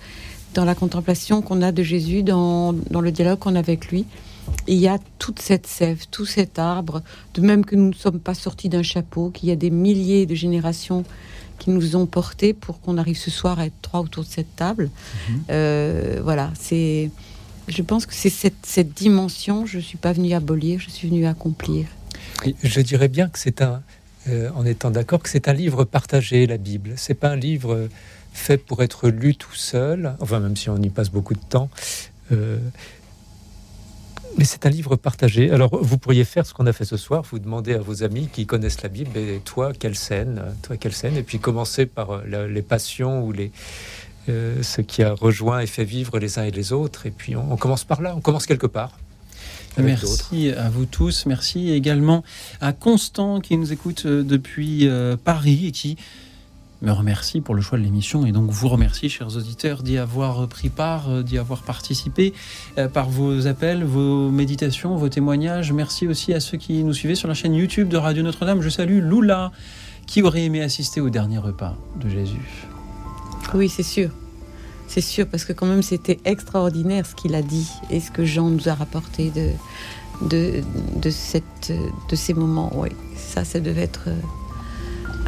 dans la contemplation qu'on a de Jésus, dans, dans le dialogue qu'on a avec lui, il y a toute cette sève, tout cet arbre, de même que nous ne sommes pas sortis d'un chapeau, qu'il y a des milliers de générations qui nous ont portés pour qu'on arrive ce soir à être trois autour de cette table. Mhm. Euh, voilà, c'est. Je pense que c'est cette, cette dimension. Je suis pas venue abolir, je suis venue accomplir. Et je dirais bien que c'est un, euh, en étant d'accord, que c'est un livre partagé, la Bible. C'est pas un livre fait pour être lu tout seul, enfin même si on y passe beaucoup de temps. Euh, mais c'est un livre partagé. Alors, vous pourriez faire ce qu'on a fait ce soir, vous demander à vos amis qui connaissent la Bible, et toi, quelle scène Toi, quelle scène Et puis commencer par euh, la- les passions ou les, euh, ce qui a rejoint et fait vivre les uns et les autres. Et puis, on, on commence par là, on commence quelque part. Merci à vous tous. Merci également à Constant qui nous écoute euh, depuis euh, Paris et qui me remercie pour le choix de l'émission et donc vous remercie, chers auditeurs, d'y avoir pris part, euh, d'y avoir participé euh, par vos appels, vos méditations, vos témoignages. Merci aussi à ceux qui nous suivaient sur la chaîne YouTube de Radio Notre-Dame. Je salue Lula qui aurait aimé assister au dernier repas de Jésus. Oui, c'est sûr. C'est sûr, parce que quand même, c'était extraordinaire ce qu'il a dit et ce que Jean nous a rapporté de, de, de, ces moments. Oui, ça, ça devait être euh,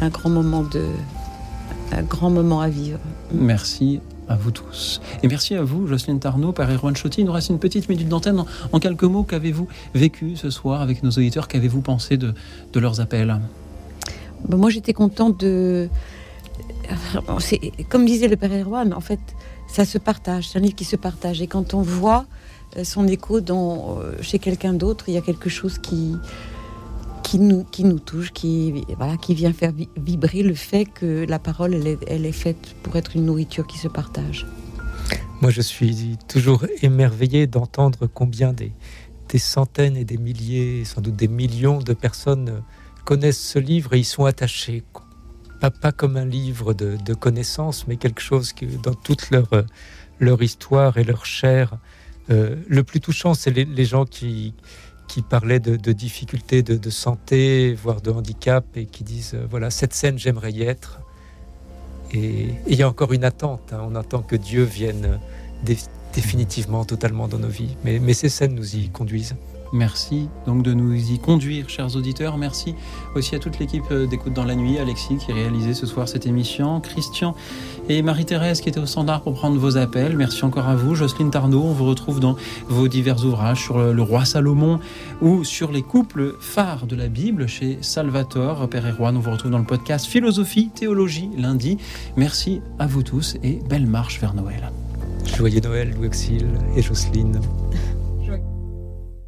un grand moment de, grand moment à vivre. Merci à vous tous. Et merci à vous, Jocelyne Tarnot, Père Erwan Chotti. Il nous reste une petite minute d'antenne. En, en quelques mots, qu'avez-vous vécu ce soir avec nos auditeurs? Qu'avez-vous pensé de, de leurs appels? Ben, moi, j'étais contente de. Comme disait le Père Erwan, en fait, ça se partage. C'est un livre qui se partage. Et quand on voit euh, son écho dans, euh, chez quelqu'un d'autre, il y a quelque chose qui, qui, nous, qui nous touche, qui, voilà, qui vient faire vi- vibrer le fait que la parole, elle est, faite pour être une nourriture qui se partage. Moi, je suis toujours émerveillé d'entendre combien des, des centaines et des milliers, sans doute des millions de personnes connaissent ce livre et y sont attachés. Pas, pas comme un livre de, de connaissances, mais quelque chose que dans toute leur, leur histoire et leur chair. euh, le plus touchant, c'est les gens qui, qui parlaient de, difficultés de, santé, voire de handicap, et qui disent, euh, voilà, cette scène, j'aimerais y être. Et il y a encore une attente. hein. On attend que Dieu vienne dé- définitivement, totalement dans nos vies. Mais ces scènes nous y conduisent. Merci donc de nous y conduire, chers auditeurs. Merci aussi à toute l'équipe euh, d'écoute dans la nuit, Alexis qui réalisait ce soir cette émission, Christian et Marie-Thérèse qui étaient au standard pour prendre vos appels. Merci encore à vous, Jocelyne Tarnot. On vous retrouve dans vos divers ouvrages sur le, le roi Salomon ou sur les couples phares de la Bible chez Salvatore, Père Erwan. On vous retrouve dans le podcast Philosophie, Théologie lundi. Merci à vous tous et belle marche vers Noël. Joyeux Noël, Louis et Jocelyne.